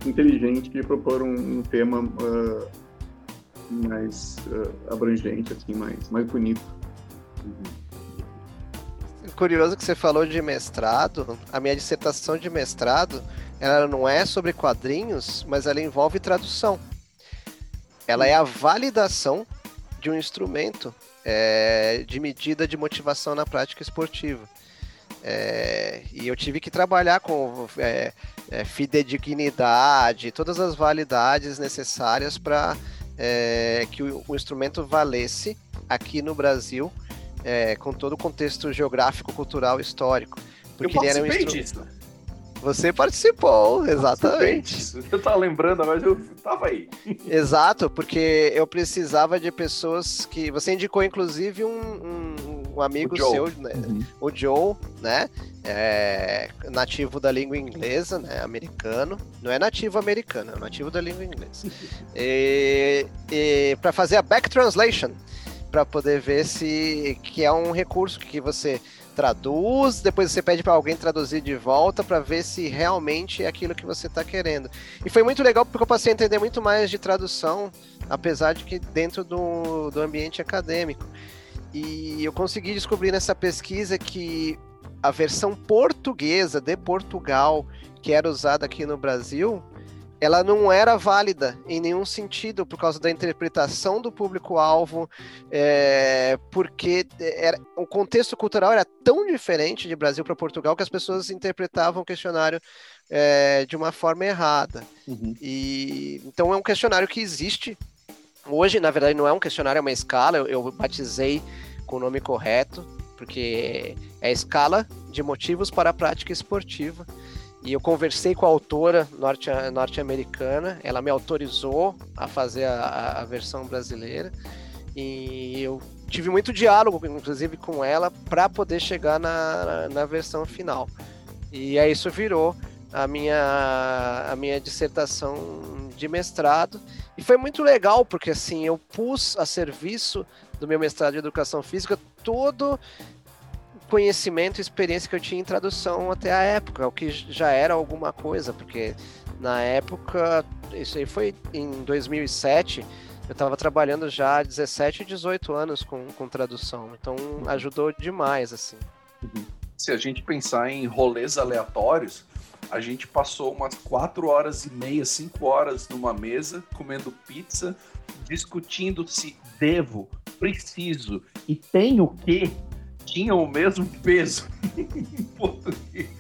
[SPEAKER 3] inteligente de propor um, um tema uh, mais uh, abrangente, assim, mais, mais bonito.
[SPEAKER 4] Curioso que você falou de mestrado. A minha dissertação de mestrado, ela não é sobre quadrinhos, mas ela envolve tradução. Ela é a validação de um instrumento é, de medida de motivação na prática esportiva. É, e eu tive que trabalhar com é, é, fidedignidade, todas as validades necessárias para é, que o, o, instrumento valesse aqui no Brasil, é, com todo o contexto geográfico, cultural, histórico.
[SPEAKER 2] Porque eu ele era um instrumento. Disso.
[SPEAKER 4] Você participou, exatamente.
[SPEAKER 2] Eu tava lembrando, mas eu tava aí.
[SPEAKER 4] Exato, porque eu precisava de pessoas que. Você indicou, inclusive, um, um, um amigo seu, né? uhum. o Joe, né? É, nativo da língua inglesa, né? Americano. Não é nativo americano, é nativo da língua inglesa. e, e para fazer a back translation, para poder ver se que é um recurso que você traduz, depois você pede para alguém traduzir de volta para ver se realmente é aquilo que você está querendo. E foi muito legal porque eu passei a entender muito mais de tradução, apesar de que dentro do, do ambiente acadêmico. E eu consegui descobrir nessa pesquisa que a versão portuguesa de Portugal, que era usada aqui no Brasil, ela não era válida em nenhum sentido por causa da interpretação do público-alvo, é, porque era, o contexto cultural era tão diferente de Brasil para Portugal que as pessoas interpretavam o questionário é, de uma forma errada. Uhum. E então é um questionário que existe. Hoje, na verdade, não é um questionário, é uma escala. Eu, eu batizei com o nome correto, porque é a escala de motivos para a prática esportiva. E eu conversei com a autora norte, norte-americana, ela me autorizou a fazer a, a versão brasileira. E eu tive muito diálogo, inclusive, com ela, para poder chegar na, na versão final. E aí isso virou a minha, a minha dissertação de mestrado. E foi muito legal, porque assim, eu pus a serviço do meu mestrado de educação física todo conhecimento e experiência que eu tinha em tradução até a época, o que já era alguma coisa, porque na época, isso aí foi em 2007, eu estava trabalhando já há 17 e 18 anos com, com tradução, então ajudou demais, assim.
[SPEAKER 2] Uhum. Se a gente pensar em rolês aleatórios, a gente passou umas 4 horas e meia, 5 horas numa mesa, comendo pizza, discutindo se devo, preciso e tenho que tinham o mesmo peso em português.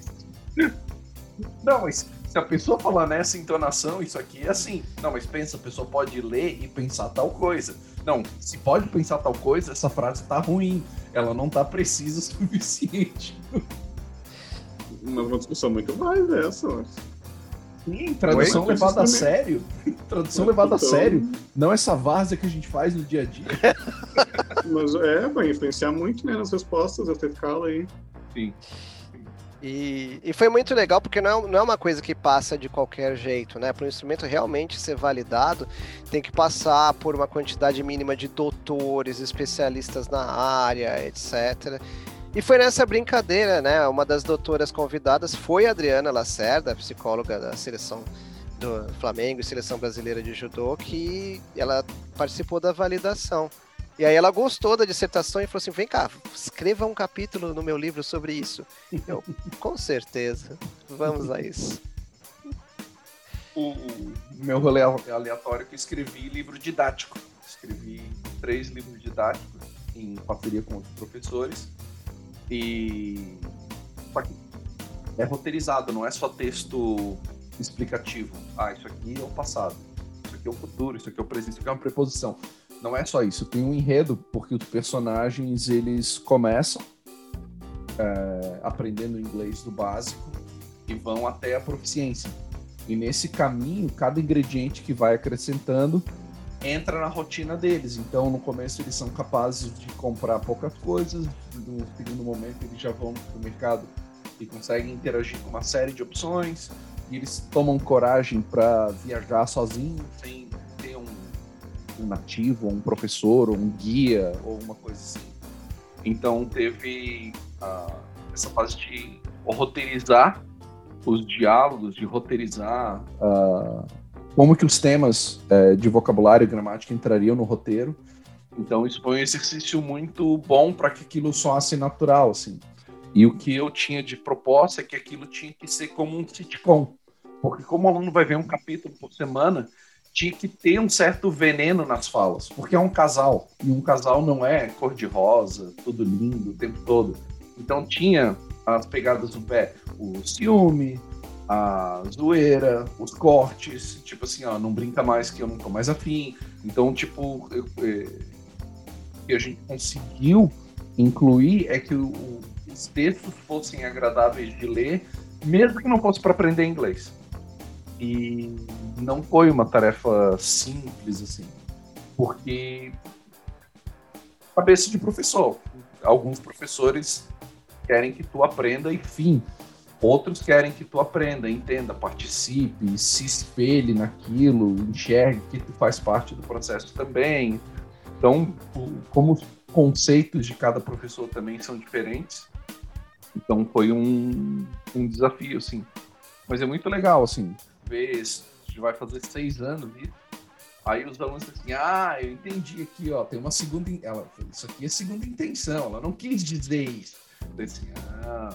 [SPEAKER 2] Não, mas se a pessoa falar nessa entonação, isso aqui é assim. Não, mas pensa, a pessoa pode ler e pensar tal coisa. Não, se pode pensar tal coisa, essa frase tá ruim. Ela não tá precisa o suficiente.
[SPEAKER 3] Mas uma discussão muito mais essa.
[SPEAKER 5] Sim, tradução Oi? levada a sério. Tradução levada então... a sério. Não essa várzea que a gente faz no dia a dia.
[SPEAKER 3] Mas é, vai influenciar muito né, nas respostas, essa escala aí.
[SPEAKER 2] Sim.
[SPEAKER 4] E, e foi muito legal porque não é, não é uma coisa que passa de qualquer jeito, né? Para o instrumento realmente ser validado, tem que passar por uma quantidade mínima de doutores, especialistas na área, etc. E foi nessa brincadeira, né? Uma das doutoras convidadas foi a Adriana Lacerda, psicóloga da seleção do Flamengo e seleção brasileira de judô, que ela participou da validação. E aí ela gostou da dissertação e falou assim: vem cá, escreva um capítulo no meu livro sobre isso. Eu, com certeza, vamos a isso.
[SPEAKER 2] O, o meu rolê aleatório que eu escrevi livro didático. Escrevi três livros didáticos em parceria com outros professores e é roteirizado, não é só texto explicativo. Ah, isso aqui é o passado, isso aqui é o futuro, isso aqui é o presente, isso aqui é uma preposição. Não é só isso, tem um enredo, porque os personagens eles começam é, aprendendo inglês do básico e vão até a proficiência. E nesse caminho, cada ingrediente que vai acrescentando entra na rotina deles. Então, no começo, eles são capazes de comprar poucas coisas, no segundo momento, eles já vão para o mercado e conseguem interagir com uma série de opções, e eles tomam coragem para viajar sozinhos, sem ter um, um nativo, um professor, um guia, ou uma coisa assim. Então, teve uh, essa fase de roteirizar os diálogos, de roteirizar. Uh, como que os temas é, de vocabulário e gramática entrariam no roteiro. Então isso foi um exercício muito bom para que aquilo soasse natural, assim. E o que eu tinha de proposta é que aquilo tinha que ser como um sitcom, porque como o aluno vai ver um capítulo por semana, tinha que ter um certo veneno nas falas, porque é um casal e um casal não é cor de rosa, tudo lindo o tempo todo. Então tinha as pegadas do pé, o ciúme, a zoeira, os cortes, tipo assim, ó, não brinca mais que eu não tô mais afim. Então, tipo, é, que a gente conseguiu incluir é que o, os textos fossem agradáveis de ler, mesmo que não fosse para aprender inglês. E não foi uma tarefa simples assim, porque cabeça de professor. Alguns professores querem que tu aprenda e fim. Outros querem que tu aprenda, entenda, participe, se espelhe naquilo, enxergue que tu faz parte do processo também. Então, como os conceitos de cada professor também são diferentes, então foi um, um desafio, assim. Mas é muito legal, assim, ver, vai fazer seis anos isso. Aí os alunos assim, ah, eu entendi aqui, ó, tem uma segunda, ela, isso aqui é segunda intenção, ela não quis dizer isso. Eu assim, ah,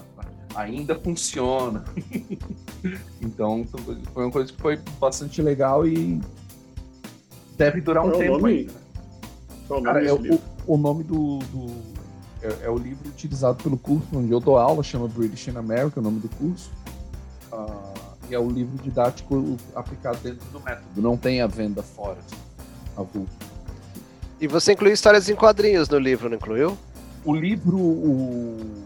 [SPEAKER 2] ainda funciona. então foi uma coisa que foi bastante legal e deve durar um Qual tempo
[SPEAKER 3] nome? ainda.
[SPEAKER 2] Qual o nome, Cara, é, o, o, nome do, do é, é, o livro utilizado pelo curso onde eu dou aula, chama British in America, o nome do curso. Uh, e é o livro didático aplicado dentro do método, não tem a venda fora, avulso.
[SPEAKER 4] E você incluiu histórias em quadrinhos no livro, não incluiu?
[SPEAKER 2] O livro, o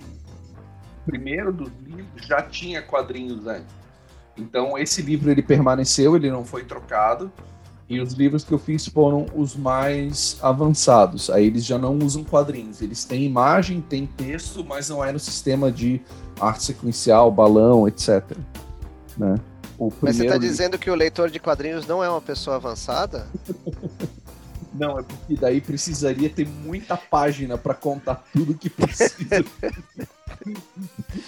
[SPEAKER 2] primeiro dos livros, já tinha quadrinhos antes. Então esse livro ele permaneceu, ele não foi trocado. E os livros que eu fiz foram os mais avançados. Aí eles já não usam quadrinhos. Eles têm imagem, têm texto, mas não é no sistema de arte sequencial, balão, etc. Né?
[SPEAKER 4] mas você está dizendo que o leitor de quadrinhos não é uma pessoa avançada?
[SPEAKER 2] Não, é porque daí precisaria ter muita página para contar tudo que precisa.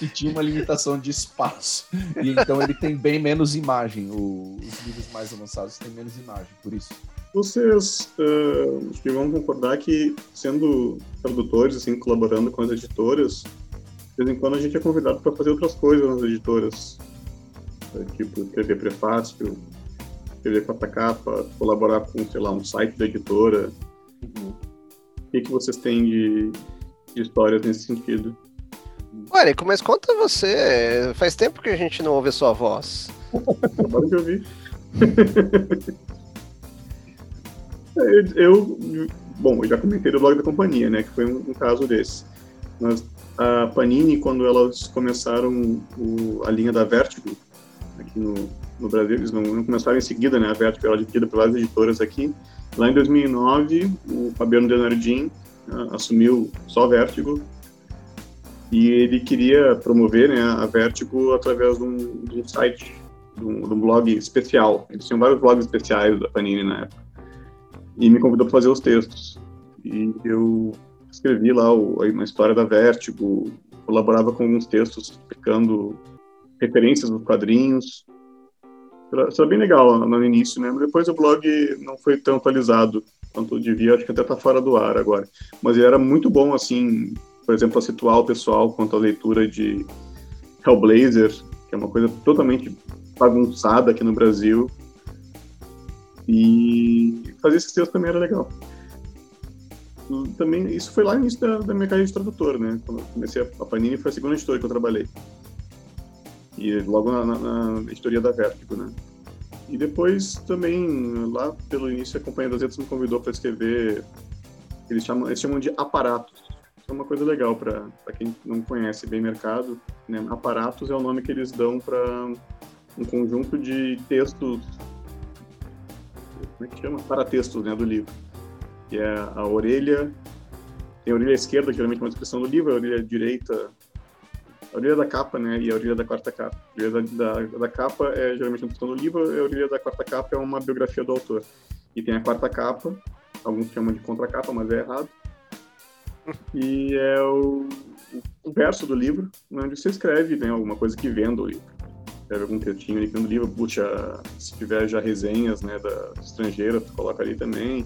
[SPEAKER 2] e tinha uma limitação de espaço. E então ele tem bem menos imagem. O, os livros mais avançados têm menos imagem, por isso.
[SPEAKER 3] Vocês uh, acho que vão concordar que, sendo tradutores, assim, colaborando com as editoras, de vez em quando a gente é convidado para fazer outras coisas nas editoras. É, tipo, escrever prefácio, escrever capa, colaborar com, sei lá, um site da editora. Uhum. O que, que vocês têm de, de histórias nesse sentido?
[SPEAKER 4] Olha, mas conta você. Faz tempo que a gente não ouve a sua voz.
[SPEAKER 3] De ouvir. eu, eu, bom, eu já comentei do blog da companhia, né? Que foi um, um caso desse. Mas a Panini, quando elas começaram o, a linha da Vertigo, aqui no, no Brasil, eles não, não, começaram em seguida, né? A Vertigo dividida por várias editoras aqui. Lá em 2009, o Fabiano Denardin uh, assumiu só Vertigo e ele queria promover né, a Vertigo através de um, de um site, de um, de um, blog especial. Eles tinham vários blogs especiais da Panini na época. E me convidou para fazer os textos. E eu escrevi lá o, uma história da Vertigo, colaborava com alguns textos explicando referências dos quadrinhos. Isso era bem legal no início, né? Mas depois o blog não foi tão atualizado quanto devia, acho que até tá fora do ar agora. Mas ele era muito bom, assim, por exemplo, a situar o pessoal quanto à leitura de Hellblazer, que é uma coisa totalmente bagunçada aqui no Brasil. E fazer esses textos também era legal. Também, isso foi lá no início da, da minha carreira de tradutor, né? Quando eu comecei a, a Panini, foi a segunda editora que eu trabalhei. E logo na, na, na editoria da Vertigo, né? E depois também, lá pelo início, a Companhia das Letras me convidou para escrever, eles chamam, eles chamam de aparatos, é uma coisa legal para quem não conhece bem mercado. Né? Aparatos é o nome que eles dão para um conjunto de textos. Como é que chama? Para textos né, do livro. Que é a orelha. Tem a orelha esquerda, que geralmente é uma descrição do livro, a orelha direita. A orelha da capa, né? E a orelha da quarta capa. A orelha da, da, da capa é geralmente uma descrição do livro, e a orelha da quarta capa é uma biografia do autor. E tem a quarta capa, alguns chamam de contracapa, mas é errado e é o, o, verso do livro, onde você escreve né, alguma coisa que venda o livro. Escreve algum textinho ali do livro, puxa, se tiver já resenhas né, da estrangeira, tu coloca ali também.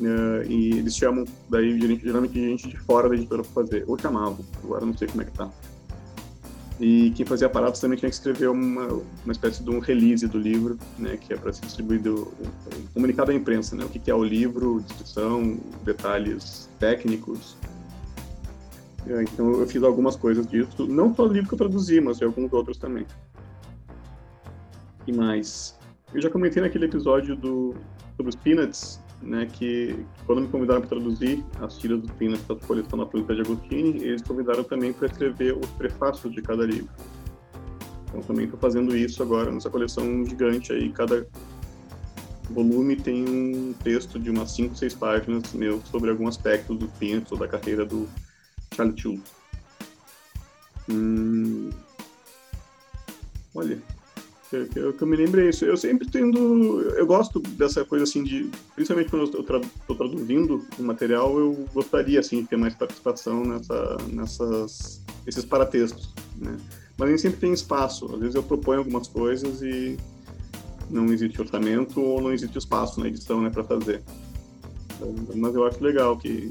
[SPEAKER 3] Uh, e eles chamam, daí geralmente gente de fora da editora para fazer, ou chamavam, agora não sei como é que tá. E quem fazia aparatos também tinha que escrever uma, uma espécie de um release do livro, né, que é para ser distribuído, comunicado à imprensa, né, o que, que é o livro, descrição, detalhes técnicos. É, então eu fiz algumas coisas disso, não só o livro que eu traduzi, mas alguns outros também. E mais? Eu já comentei naquele episódio do, sobre os Peanuts, né, que quando me convidaram para traduzir as tiras dos Peanuts da coleção da Polícia de Agostini, eles convidaram também para escrever os prefácios de cada livro. Então também estou fazendo isso agora nessa coleção gigante aí, cada volume tem um texto de umas 5, 6 páginas meu sobre algum aspecto do ou da carreira do Charlie Chu. Hum... Olha, que, que, eu me lembrei isso. Eu sempre tendo. Eu gosto dessa coisa assim de. Principalmente quando eu estou tra traduzindo o material, eu gostaria assim de ter mais participação nessa, nessas, esses paratextos. Né? Mas nem sempre tem espaço. Às vezes eu proponho algumas coisas e não existe orçamento ou não existe espaço na edição né, para fazer. Mas eu acho legal que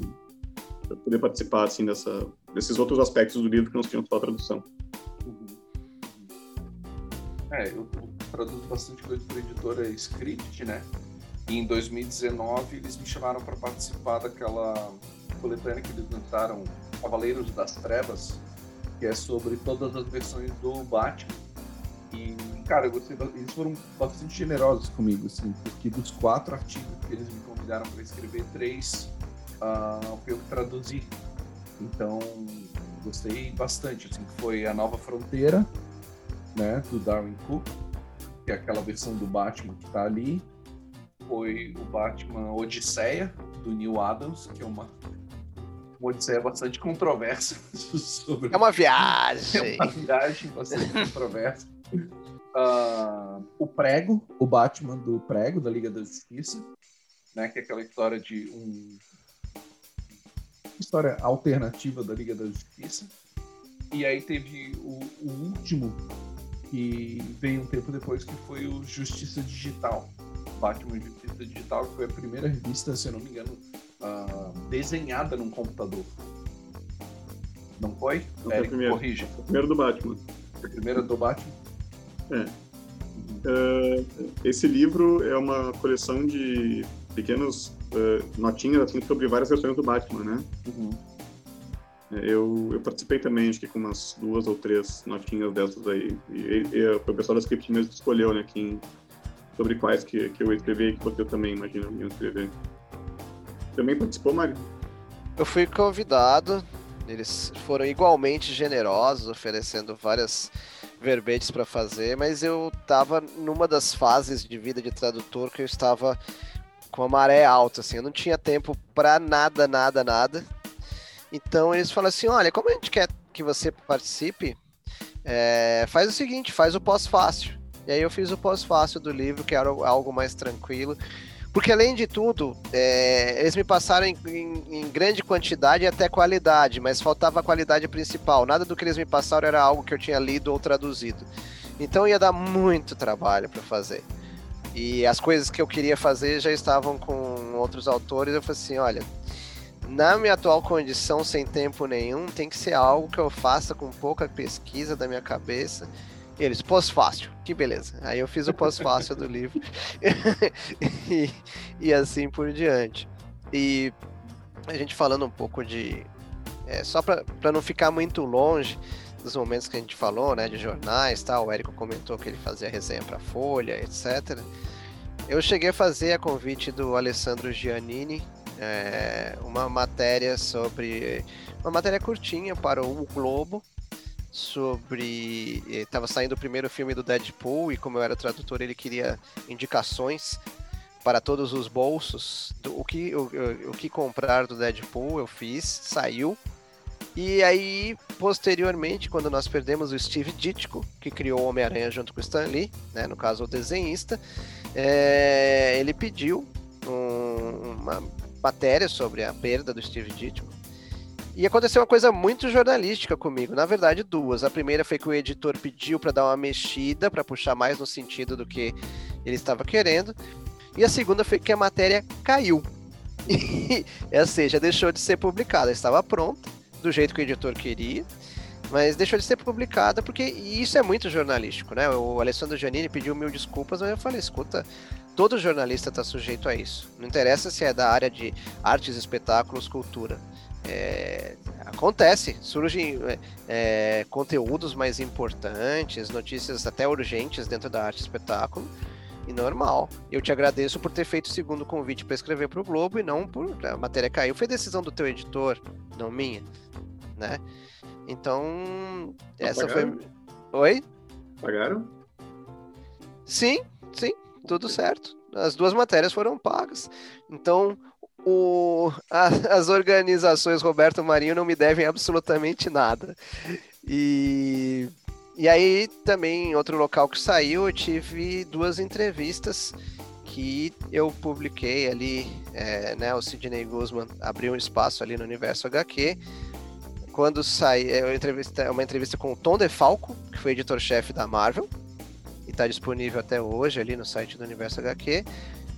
[SPEAKER 3] poder participar assim dessa, desses outros aspectos do livro que não tinham só a tradução.
[SPEAKER 2] É, eu traduzo bastante coisa para editora Script, né? E em 2019 eles me chamaram para participar daquela coletânea que eles lançaram, Cavaleiros das Trevas, que é sobre todas as versões do Batman. E, cara, eu gostei, eles foram bastante generosos comigo, assim, porque dos quatro artigos que eles me convidaram para escrever, três uh, eu traduzi. Então, gostei bastante, assim, foi A Nova Fronteira, né, do Darwin Cook, que é aquela versão do Batman que está ali. Foi o Batman Odisseia, do Neil Adams, que é uma, uma Odisseia bastante controversa.
[SPEAKER 4] Sobre... É uma viagem!
[SPEAKER 2] É uma viagem bastante controversa. Uh, o Prego, o Batman do Prego, da Liga da Justiça, né, que é aquela história de um história alternativa da Liga da Justiça. E aí teve o, o último que veio um tempo depois, que foi o Justiça Digital. Batman Justiça Digital, que foi a primeira revista, se eu não me engano, uh, desenhada num computador. Não foi?
[SPEAKER 3] Não Eric, corrija. O primeiro do Batman.
[SPEAKER 2] A primeira do Batman?
[SPEAKER 3] É. Uh, esse livro é uma coleção de pequenos uh, notinhas assim, sobre várias versões do Batman, né? Uhum. Eu, eu participei também, acho que com umas duas ou três notinhas dessas aí. E, e o pessoal da Script mesmo escolheu, né, quem, sobre quais que, que eu escrevi e que você também, imagina, ia escrever. Também participou, Mário?
[SPEAKER 4] Eu fui convidado, eles foram igualmente generosos, oferecendo várias verbetes para fazer, mas eu estava numa das fases de vida de tradutor que eu estava com a maré alta, assim, eu não tinha tempo para nada, nada, nada. Então eles falam assim: olha, como a gente quer que você participe, é, faz o seguinte, faz o pós-fácil. E aí eu fiz o pós-fácil do livro, que era algo mais tranquilo. Porque além de tudo, é, eles me passaram em, em, em, grande quantidade e até qualidade, mas faltava a qualidade principal. Nada do que eles me passaram era algo que eu tinha lido ou traduzido. Então ia dar muito trabalho para fazer. E as coisas que eu queria fazer já estavam com outros autores. Eu falei assim: olha, na minha atual condição, sem tempo nenhum, tem que ser algo que eu faça com pouca pesquisa da minha cabeça. E eles, pós-fácil, que beleza. Aí eu fiz o pós-fácil do livro. e, e, assim por diante. E a gente falando um pouco de. É, só para não ficar muito longe dos momentos que a gente falou, né, de jornais, tal. O Érico comentou que ele fazia resenha para Folha, etc. Eu cheguei a fazer a convite do Alessandro Giannini, é, uma matéria sobre. Uma matéria curtinha para o Globo sobre. Estava saindo o primeiro filme do Deadpool e, como eu era tradutor, ele queria indicações para todos os bolsos. Do, o, que, o, o que comprar do Deadpool eu fiz, saiu. E aí, posteriormente, quando nós perdemos o Steve Ditko, que criou o Homem-Aranha junto com o Stan Lee, né, no caso o desenhista, é, ele pediu um, uma matéria sobre a perda do Steve Ditko. E aconteceu uma coisa muito jornalística comigo, na verdade duas. A primeira foi que o editor pediu para dar uma mexida, para puxar mais no sentido do que ele estava querendo. E a segunda foi que a matéria caiu. ou seja, deixou de ser publicada. Estava pronta, do jeito que o editor queria, mas deixou de ser publicada porque isso é muito jornalístico, né? O Alessandro Giannini pediu mil desculpas, mas eu falei, escuta, Todo jornalista está sujeito a isso. Não interessa se é da área de artes, espetáculos, cultura. É, acontece, surgem é, é conteúdos mais importantes, notícias até urgentes dentro da arte espetáculo, e normal. Eu te agradeço por ter feito o segundo convite para escrever para o Globo e não por a matéria caiu. Foi decisão do teu editor, não minha, né? Então, essa foi. Oi?
[SPEAKER 3] Pagaram?
[SPEAKER 4] Sim, sim, tudo certo. As duas matérias foram pagas. Então, o, a, as organizações Roberto Marinho não me devem absolutamente nada. E, e aí, também, em outro local que saiu, eu tive duas entrevistas que eu publiquei ali, é, né, o Sidney Guzman abriu um espaço ali no Universo HQ, quando sai, é uma entrevista, uma entrevista com o Tom DeFalco, que foi editor-chefe da Marvel, e está disponível até hoje ali no site do Universo HQ.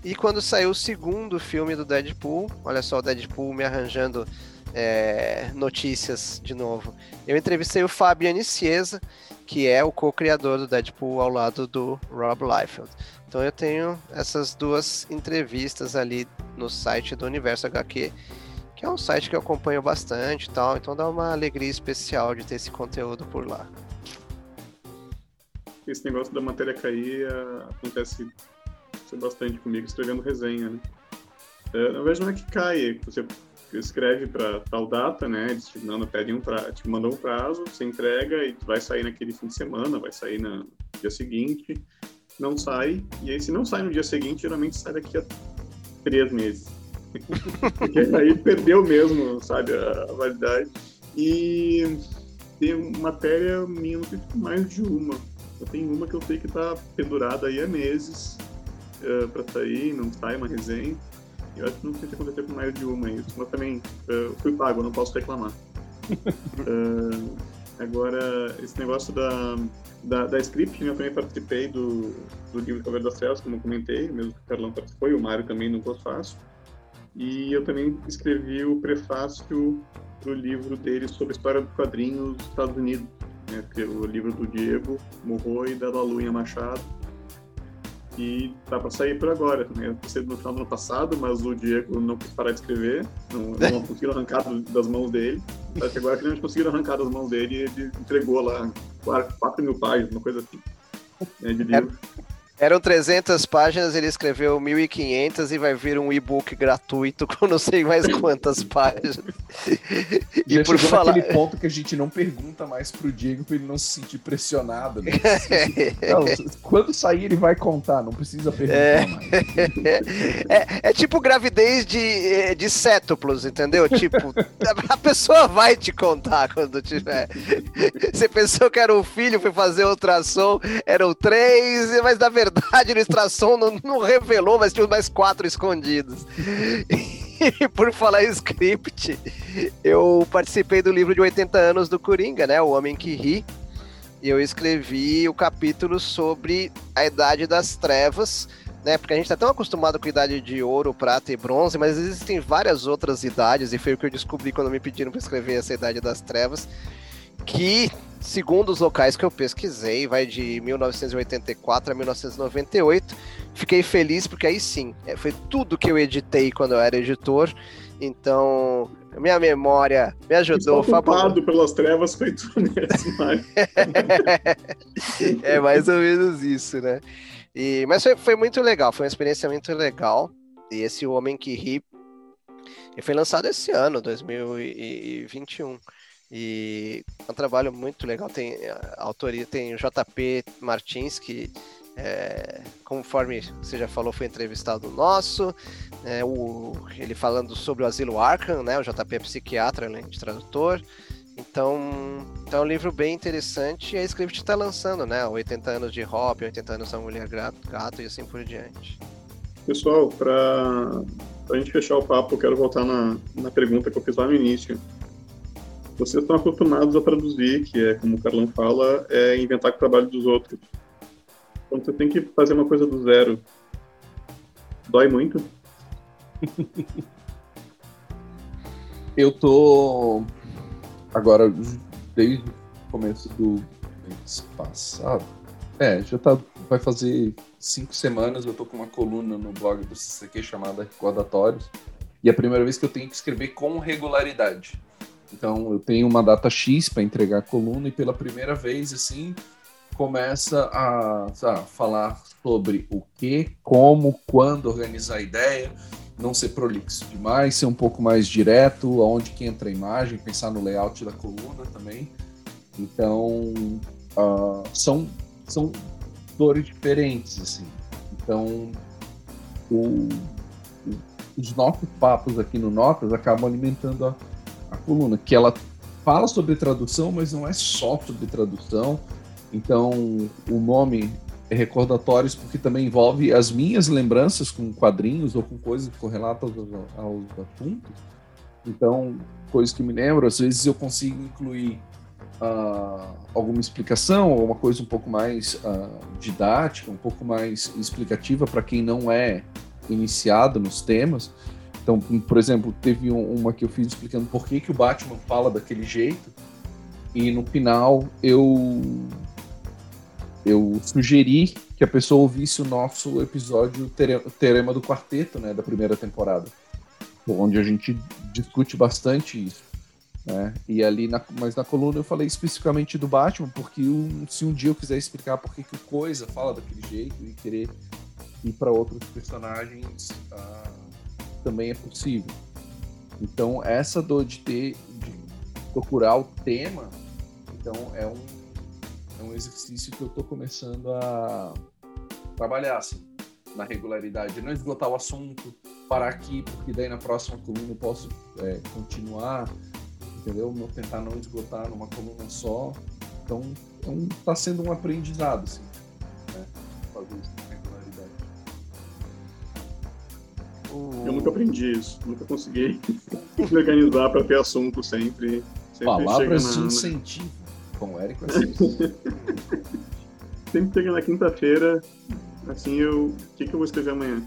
[SPEAKER 4] E quando saiu o segundo filme do Deadpool, olha só o Deadpool me arranjando é, notícias de novo. Eu entrevistei o Fabian Ciesa, que é o co-criador do Deadpool ao lado do Rob Liefeld. Então eu tenho essas duas entrevistas ali no site do Universo HQ, que é um site que eu acompanho bastante e tal, então dá uma alegria especial de ter esse conteúdo por lá.
[SPEAKER 3] Esse negócio da matéria cair uh, acontece bastante comigo escrevendo resenha, né? Uh, na verdade não é que cai, é que você escreve para tal data, né? Eles te mandam, pedem um pra, te mandam um prazo, você entrega e vai sair naquele fim de semana, vai sair no dia seguinte, não sai, e aí se não sai no dia seguinte, geralmente sai daqui a três meses. Porque aí perdeu mesmo, sabe, a, a validade. E tem matéria minha, não mais de uma. Eu tenho uma que eu sei que tá pendurada aí há meses uh, pra sair, não sai uma resenha. Eu acho que não sei se aconteceu com mais de uma isso, mas também uh, fui pago, não posso reclamar. uh, agora, esse negócio da, da, da script, né, eu também participei do, do livro Cover das Trevas, como eu comentei, mesmo que o Carlão participou e o Mário também não fosse fácil. E eu também escrevi o prefácio para o livro dele sobre a história dos quadrinhos dos Estados Unidos, né, que é o livro do Diego Morro e da Lalunha Machado. E tá para sair por agora. Né? Eu no final do ano passado, mas o Diego não quis parar de escrever, não, não conseguiram arrancar das mãos dele. Só que agora que eles conseguiram arrancar das mãos dele, ele entregou lá 4 mil páginas, uma coisa assim, né, de livro.
[SPEAKER 4] É eram 300 páginas, ele escreveu 1.500 e vai vir um e-book gratuito com não sei mais quantas páginas.
[SPEAKER 5] e Já por falar aquele ponto que a gente não pergunta mais pro Diego para ele não se sentir pressionado. Né? não, quando sair ele vai contar, não precisa perguntar é... mais.
[SPEAKER 4] É, é, tipo gravidez de, de cétuplos, entendeu? Tipo, a pessoa vai te contar quando tiver. Você pensou que era um filho, foi fazer ultrassom, eram três, mas na verdade verdade, a ilustração não, não revelou, mas tinha mais quatro escondidos. E por falar em script, eu participei do livro de 80 anos do Coringa, né? O Homem que Ri. E eu escrevi o capítulo sobre a Idade das Trevas, né? Porque a gente está tão acostumado com a idade de ouro, prata e bronze, mas existem várias outras idades, e foi o que eu descobri quando me pediram para escrever essa Idade das Trevas, que segundo os locais que eu pesquisei, vai de 1984 a 1998. Fiquei feliz porque aí sim, é, foi tudo que eu editei quando eu era editor. Então, minha memória me ajudou.
[SPEAKER 3] Ocupado pelas trevas foi tu mesmo.
[SPEAKER 4] é mais ou menos isso, né? E, mas foi, foi muito legal, foi uma experiência muito legal. E esse Homem que Ri ele foi lançado esse ano, 2021. E é um trabalho muito legal. Tem autoria, tem o JP Martins, que é, conforme você já falou, foi entrevistado nosso. É, o, ele falando sobre o Asilo Arkham, né? O JP é psiquiatra, além de tradutor. Então, então é um livro bem interessante e a Script está lançando, né? 80 anos de Hop, 80 anos da Mulher Gato e assim por diante.
[SPEAKER 3] Pessoal, para a gente fechar o papo, eu quero voltar na, na pergunta que eu fiz lá no início vocês estão acostumados a produzir, que é, como o Carlão fala, é inventar o trabalho dos outros. Quando você tem que fazer uma coisa do zero, dói muito?
[SPEAKER 5] Eu tô agora desde o começo do mês passado. É, já tá
[SPEAKER 2] vai fazer cinco semanas, eu tô com uma coluna no blog do CCQ chamada Recordatórios, e é a primeira vez que eu tenho que escrever com regularidade. Então eu tenho uma data X para entregar a coluna e pela primeira vez assim começa a, falar sobre o que, como, quando organizar a ideia, não ser prolixo demais, ser um pouco mais direto, aonde que entra a imagem, pensar no layout da coluna também. Então uh, são são dores diferentes assim. Então o, os nossos papos aqui no Notas acabam alimentando a, a coluna, que ela fala sobre tradução, mas não é só sobre tradução. Então, o nome é recordatórios porque também envolve as minhas lembranças com quadrinhos ou com coisas correlatas aos, aos assuntos. Então, coisas que me lembro, às vezes eu consigo incluir uh, alguma explicação, alguma coisa um pouco mais uh, didática, um pouco mais explicativa para quem não é iniciado nos temas. Então, por exemplo, teve uma que eu fiz explicando por que, que o Batman fala daquele jeito, e no final eu eu sugeri que a pessoa ouvisse o nosso episódio Terema do Quarteto, né, da primeira temporada, onde a gente discute bastante isso. Né? E ali, na, mas na coluna eu falei especificamente do Batman, porque se um dia eu quiser explicar por que o Coisa fala daquele jeito e querer ir para outros personagens, ah, também é possível. Então, essa dor de ter, de procurar o tema, então é um, é um exercício que eu estou começando a trabalhar assim, na regularidade, não esgotar o assunto, parar aqui, porque daí na próxima coluna eu posso é, continuar, entendeu? Não tentar não esgotar numa coluna só. Então, está é sendo um aprendizado, assim, né? Fazer isso.
[SPEAKER 3] Eu nunca aprendi isso, nunca consegui me organizar para ter assunto sempre. sempre
[SPEAKER 2] Palavras de incentivo com o Érico
[SPEAKER 3] Sempre chega na quinta-feira, assim, eu. O que, que eu vou escrever amanhã?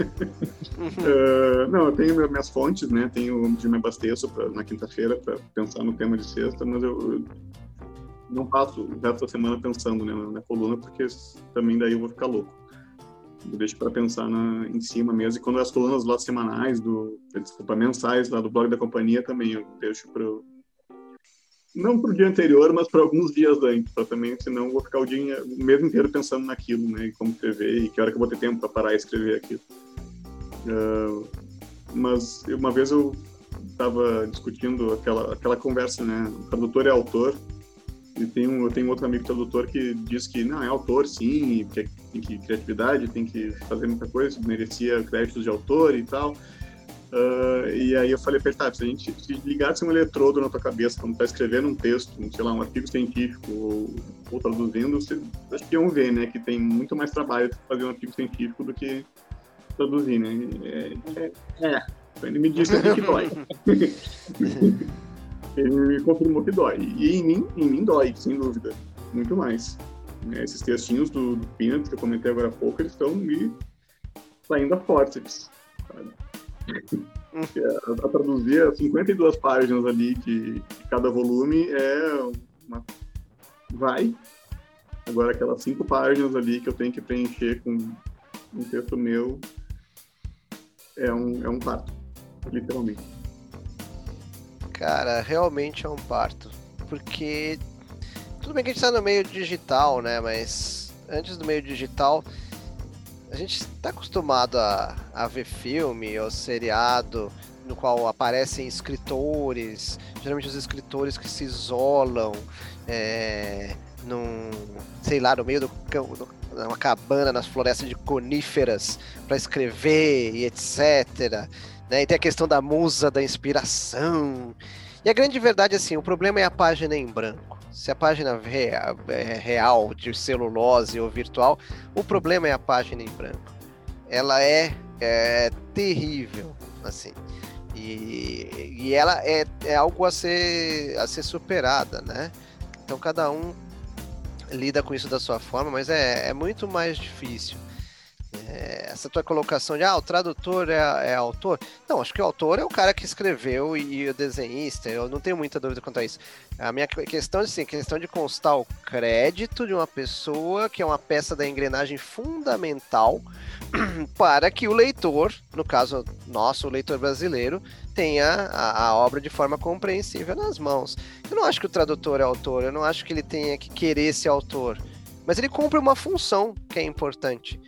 [SPEAKER 3] uh, não, eu tenho minhas fontes, né? Tenho de me abasteço pra, na quinta-feira para pensar no tema de sexta, mas eu, eu não passo o resto da semana pensando né, na coluna, porque também daí eu vou ficar louco eu deixo para pensar na, em cima mesmo. E quando as colunas lá semanais, do, desculpa, mensais lá do blog da companhia também, eu deixo para não para o dia anterior, mas para alguns dias antes, para também, senão vou ficar o dia o mês inteiro pensando naquilo, né, e como escrever e que hora que eu vou ter tempo para parar e escrever aquilo. Uh, mas uma vez eu estava discutindo aquela aquela conversa, né, o tradutor é autor e tem um, eu tenho outro amigo tradutor que diz que não, é autor sim, que tem que criatividade, tem que fazer muita coisa, merecia créditos de autor e tal. Uh, e aí eu falei pra ele, tá, se a gente se ligasse um eletrodo na tua cabeça quando tá escrevendo um texto, um, sei lá, um artigo científico ou, ou traduzindo, você, acho que iam ver, né, que tem muito mais trabalho fazer um artigo científico do que traduzir, né? É, é, é. ele me disse que dói. ele me confirmou que dói. E em mim, em mim dói, sem dúvida. Muito mais. Né, esses textinhos do, do que eu comentei agora há pouco, eles estão me saindo a forceps. a, a traduzir 52 páginas ali de, de cada volume é uma... vai. Agora aquelas cinco páginas ali que eu tenho que preencher com um texto meu é um, é um parto, literalmente.
[SPEAKER 4] Cara, realmente é um parto. Porque tudo bem que a gente está no meio digital, né? Mas antes do meio digital, a gente está acostumado a, a ver filme ou seriado no qual aparecem escritores, geralmente os escritores que se isolam, é, num, sei lá, no meio do, do cabana nas florestas de coníferas para escrever e etc. Né? E tem a questão da musa, da inspiração. E a grande verdade, assim, o problema é a página em branco. Se a página é real, de celulose ou virtual, o problema é a página em branco. Ela é, é terrível, assim. E, e ela é, é algo a ser, a ser superada, né? Então cada um lida com isso da sua forma, mas é, é muito mais difícil. É, essa tua colocação de ah, o tradutor é, é, autor. Não, acho que o autor é o cara que escreveu e, e, o desenhista. Eu não tenho muita dúvida quanto a isso. A minha questão assim, questão de constar o crédito de uma pessoa que é uma peça da engrenagem fundamental para que o leitor, no caso nosso, o leitor brasileiro, tenha a, a obra de forma compreensível nas mãos. Eu não acho que o tradutor é autor, eu não acho que ele tenha que querer ser autor, mas ele cumpre uma função que é importante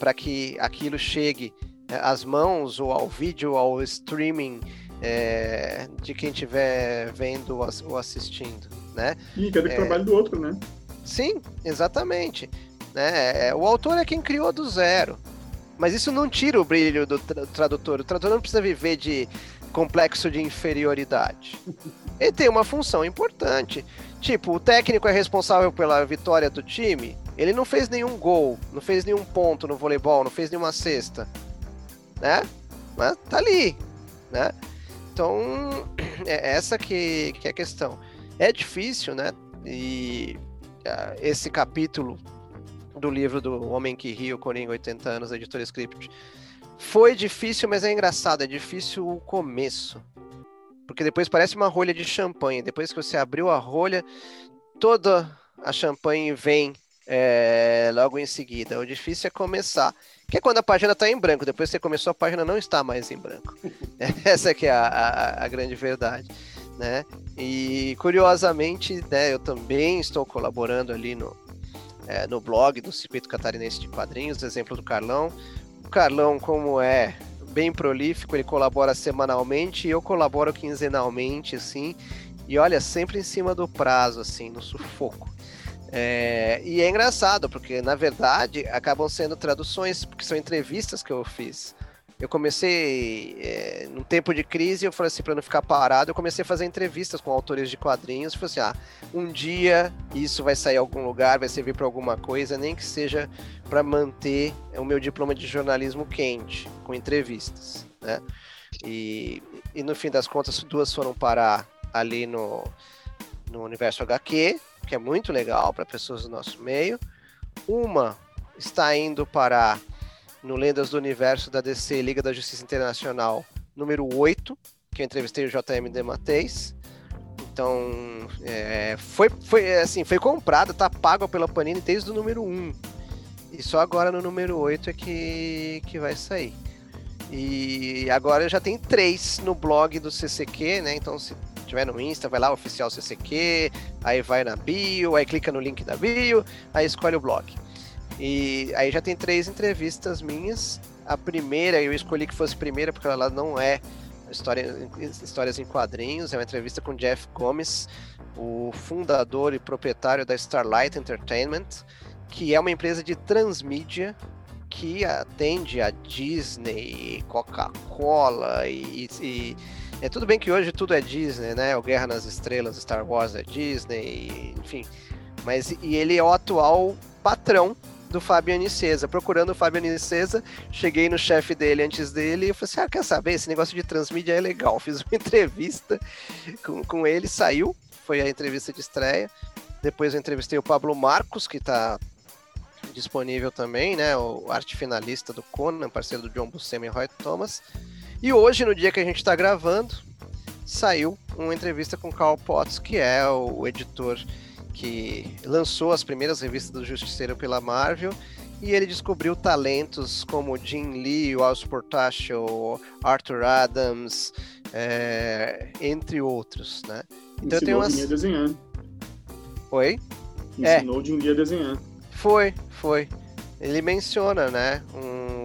[SPEAKER 4] para que aquilo chegue né, às mãos ou ao vídeo, ao streaming é, de quem estiver vendo ou assistindo, né?
[SPEAKER 3] E cada é, trabalho do outro, né?
[SPEAKER 4] Sim, exatamente. Né? É, o autor é quem criou do zero. Mas isso não tira o brilho do tra tradutor. O tradutor não precisa viver de complexo de inferioridade. Ele tem uma função importante. Tipo, o técnico é responsável pela vitória do time. Ele não fez nenhum gol, não fez nenhum ponto no voleibol, não fez nenhuma cesta, né? Mas tá ali, né? Então, é essa que, que é a questão. É difícil, né? E uh, esse capítulo do livro do Homem que Rio, Coringa, 80 anos, editora Script, foi difícil, mas é engraçado. É difícil o começo. Porque depois parece uma rolha de champanhe. Depois que você abriu a rolha, toda a champanhe vem é, logo em seguida. O difícil é começar, que é quando a página está em branco. Depois que você começou, a página não está mais em branco. Essa que é a, a, a grande verdade. Né? E curiosamente, né, eu também estou colaborando ali no, é, no blog do Circuito Catarinense de Quadrinhos, exemplo do Carlão. O Carlão, como é bem prolífico, ele colabora semanalmente e eu colaboro quinzenalmente, assim. E olha, sempre em cima do prazo, assim, no sufoco. É, e é engraçado, porque na verdade acabam sendo traduções, porque são entrevistas que eu fiz. Eu comecei, é, num tempo de crise, eu falei assim, para não ficar parado, eu comecei a fazer entrevistas com autores de quadrinhos. Falei assim, ah, um dia isso vai sair em algum lugar, vai servir para alguma coisa, nem que seja para manter o meu diploma de jornalismo quente, com entrevistas, né? E, e no fim das contas, duas foram parar ali no, no Universo HQ, que é muito legal para pessoas do nosso meio. Uma está indo para no Lendas do Universo da DC Liga da Justiça Internacional, número 8, que eu entrevistei o JM Dematteis. Então, é, foi, foi assim, foi comprado, tá pago pela Panini desde o número 1. E só agora no número 8 é que, que vai sair. E agora já tem três no blog do CCQ, né? Então, se tiver no Insta, vai lá, oficial CCQ, aí vai na bio, aí clica no link da bio, aí escolhe o blog. E aí já tem três entrevistas minhas. A primeira, eu escolhi que fosse primeira, porque ela não é história, histórias em quadrinhos, é uma entrevista com Jeff Gomes, o fundador e proprietário da Starlight Entertainment, que é uma empresa de transmídia que atende a Disney, Coca-Cola e, e é tudo bem que hoje tudo é Disney, né? O Guerra nas Estrelas, Star Wars é Disney, enfim. Mas e ele é o atual patrão do Fábio Anicesa. Procurando o Fábio Anicesa, cheguei no chefe dele antes dele e falei assim: ah, quer saber? Esse negócio de transmídia é legal. Fiz uma entrevista com, com ele, saiu, foi a entrevista de estreia. Depois eu entrevistei o Pablo Marcos, que está disponível também, né? O arte finalista do Conan, parceiro do John Buscema e Roy Thomas. E hoje, no dia que a gente está gravando, saiu uma entrevista com Carl Potts, que é o editor que lançou as primeiras revistas do Justiceiro pela Marvel. E ele descobriu talentos como Jim Lee, Alice Portacio, Arthur Adams, é, entre outros, né?
[SPEAKER 3] Então Ensinou tem umas... a desenhar.
[SPEAKER 4] Oi?
[SPEAKER 3] Ensinou é. Jim Lee a desenhar.
[SPEAKER 4] Foi, foi. Ele menciona, né, um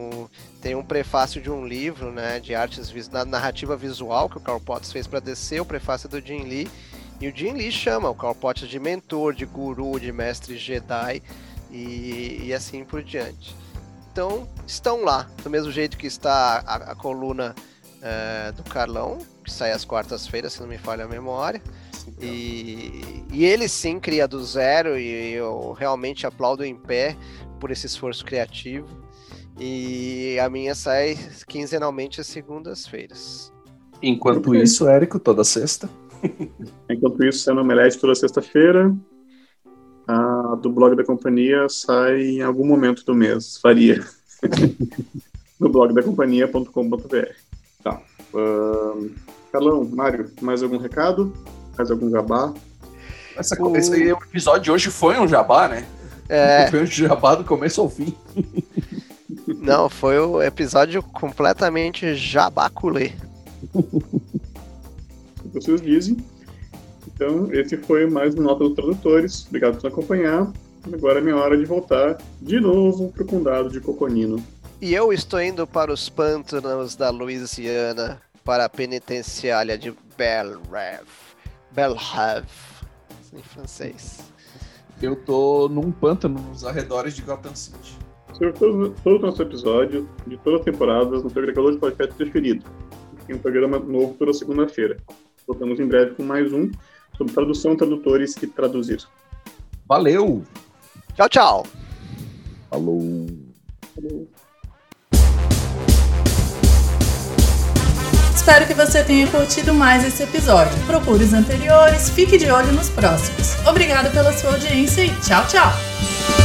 [SPEAKER 4] tem um prefácio de um livro, né, de artes na narrativa visual que o Carl Potts fez para descer o prefácio do Jim Lee. E o Jim Lee chama o Carl Potts de mentor, de guru, de mestre Jedi e, e assim por diante. Então, estão lá, do mesmo jeito que está a, a coluna é, do Carlão, que sai às quartas-feiras, se não me falha a memória. E, e, ele sim cria do zero, e eu realmente aplaudo em pé por esse esforço criativo. E a minha sai quinzenalmente às segundas-feiras.
[SPEAKER 5] Enquanto isso, Érico, toda sexta.
[SPEAKER 3] Enquanto isso, sai no Omelete toda sexta-feira. A do blog da companhia sai em algum momento do mês, varia. no blog da companhia.com.br. Tá. Uh, Carlão, Mário, mais algum recado? Mais algum jabá?
[SPEAKER 2] Essa, o... Esse aí, o episódio de hoje foi um jabá, né?
[SPEAKER 5] É. Foi um jabá do começo ao fim.
[SPEAKER 4] Não, foi o episódio completamente jabaculê.
[SPEAKER 3] Vocês dizem. Então, esse foi mais um Nota dos Tradutores. Obrigado por acompanhar. Agora é minha hora de voltar de novo para o condado de Coconino.
[SPEAKER 4] E eu estou indo para os pântanos da Louisiana, para a penitenciária de Belrev. Belrev, em francês.
[SPEAKER 5] Eu tô num pântano nos arredores de Gotham City.
[SPEAKER 3] Sobre todo, todo o nosso episódio, de todas as temporadas, no seu agregador de podcast preferido. Tem um programa novo toda segunda-feira. Voltamos em breve com mais um sobre tradução, tradutores e traduzir.
[SPEAKER 5] Valeu!
[SPEAKER 4] Tchau, tchau!
[SPEAKER 5] Falou! Falou.
[SPEAKER 1] Espero que você tenha curtido mais esse episódio. Procure os anteriores, fique de olho nos próximos. Obrigada pela sua audiência e tchau, tchau!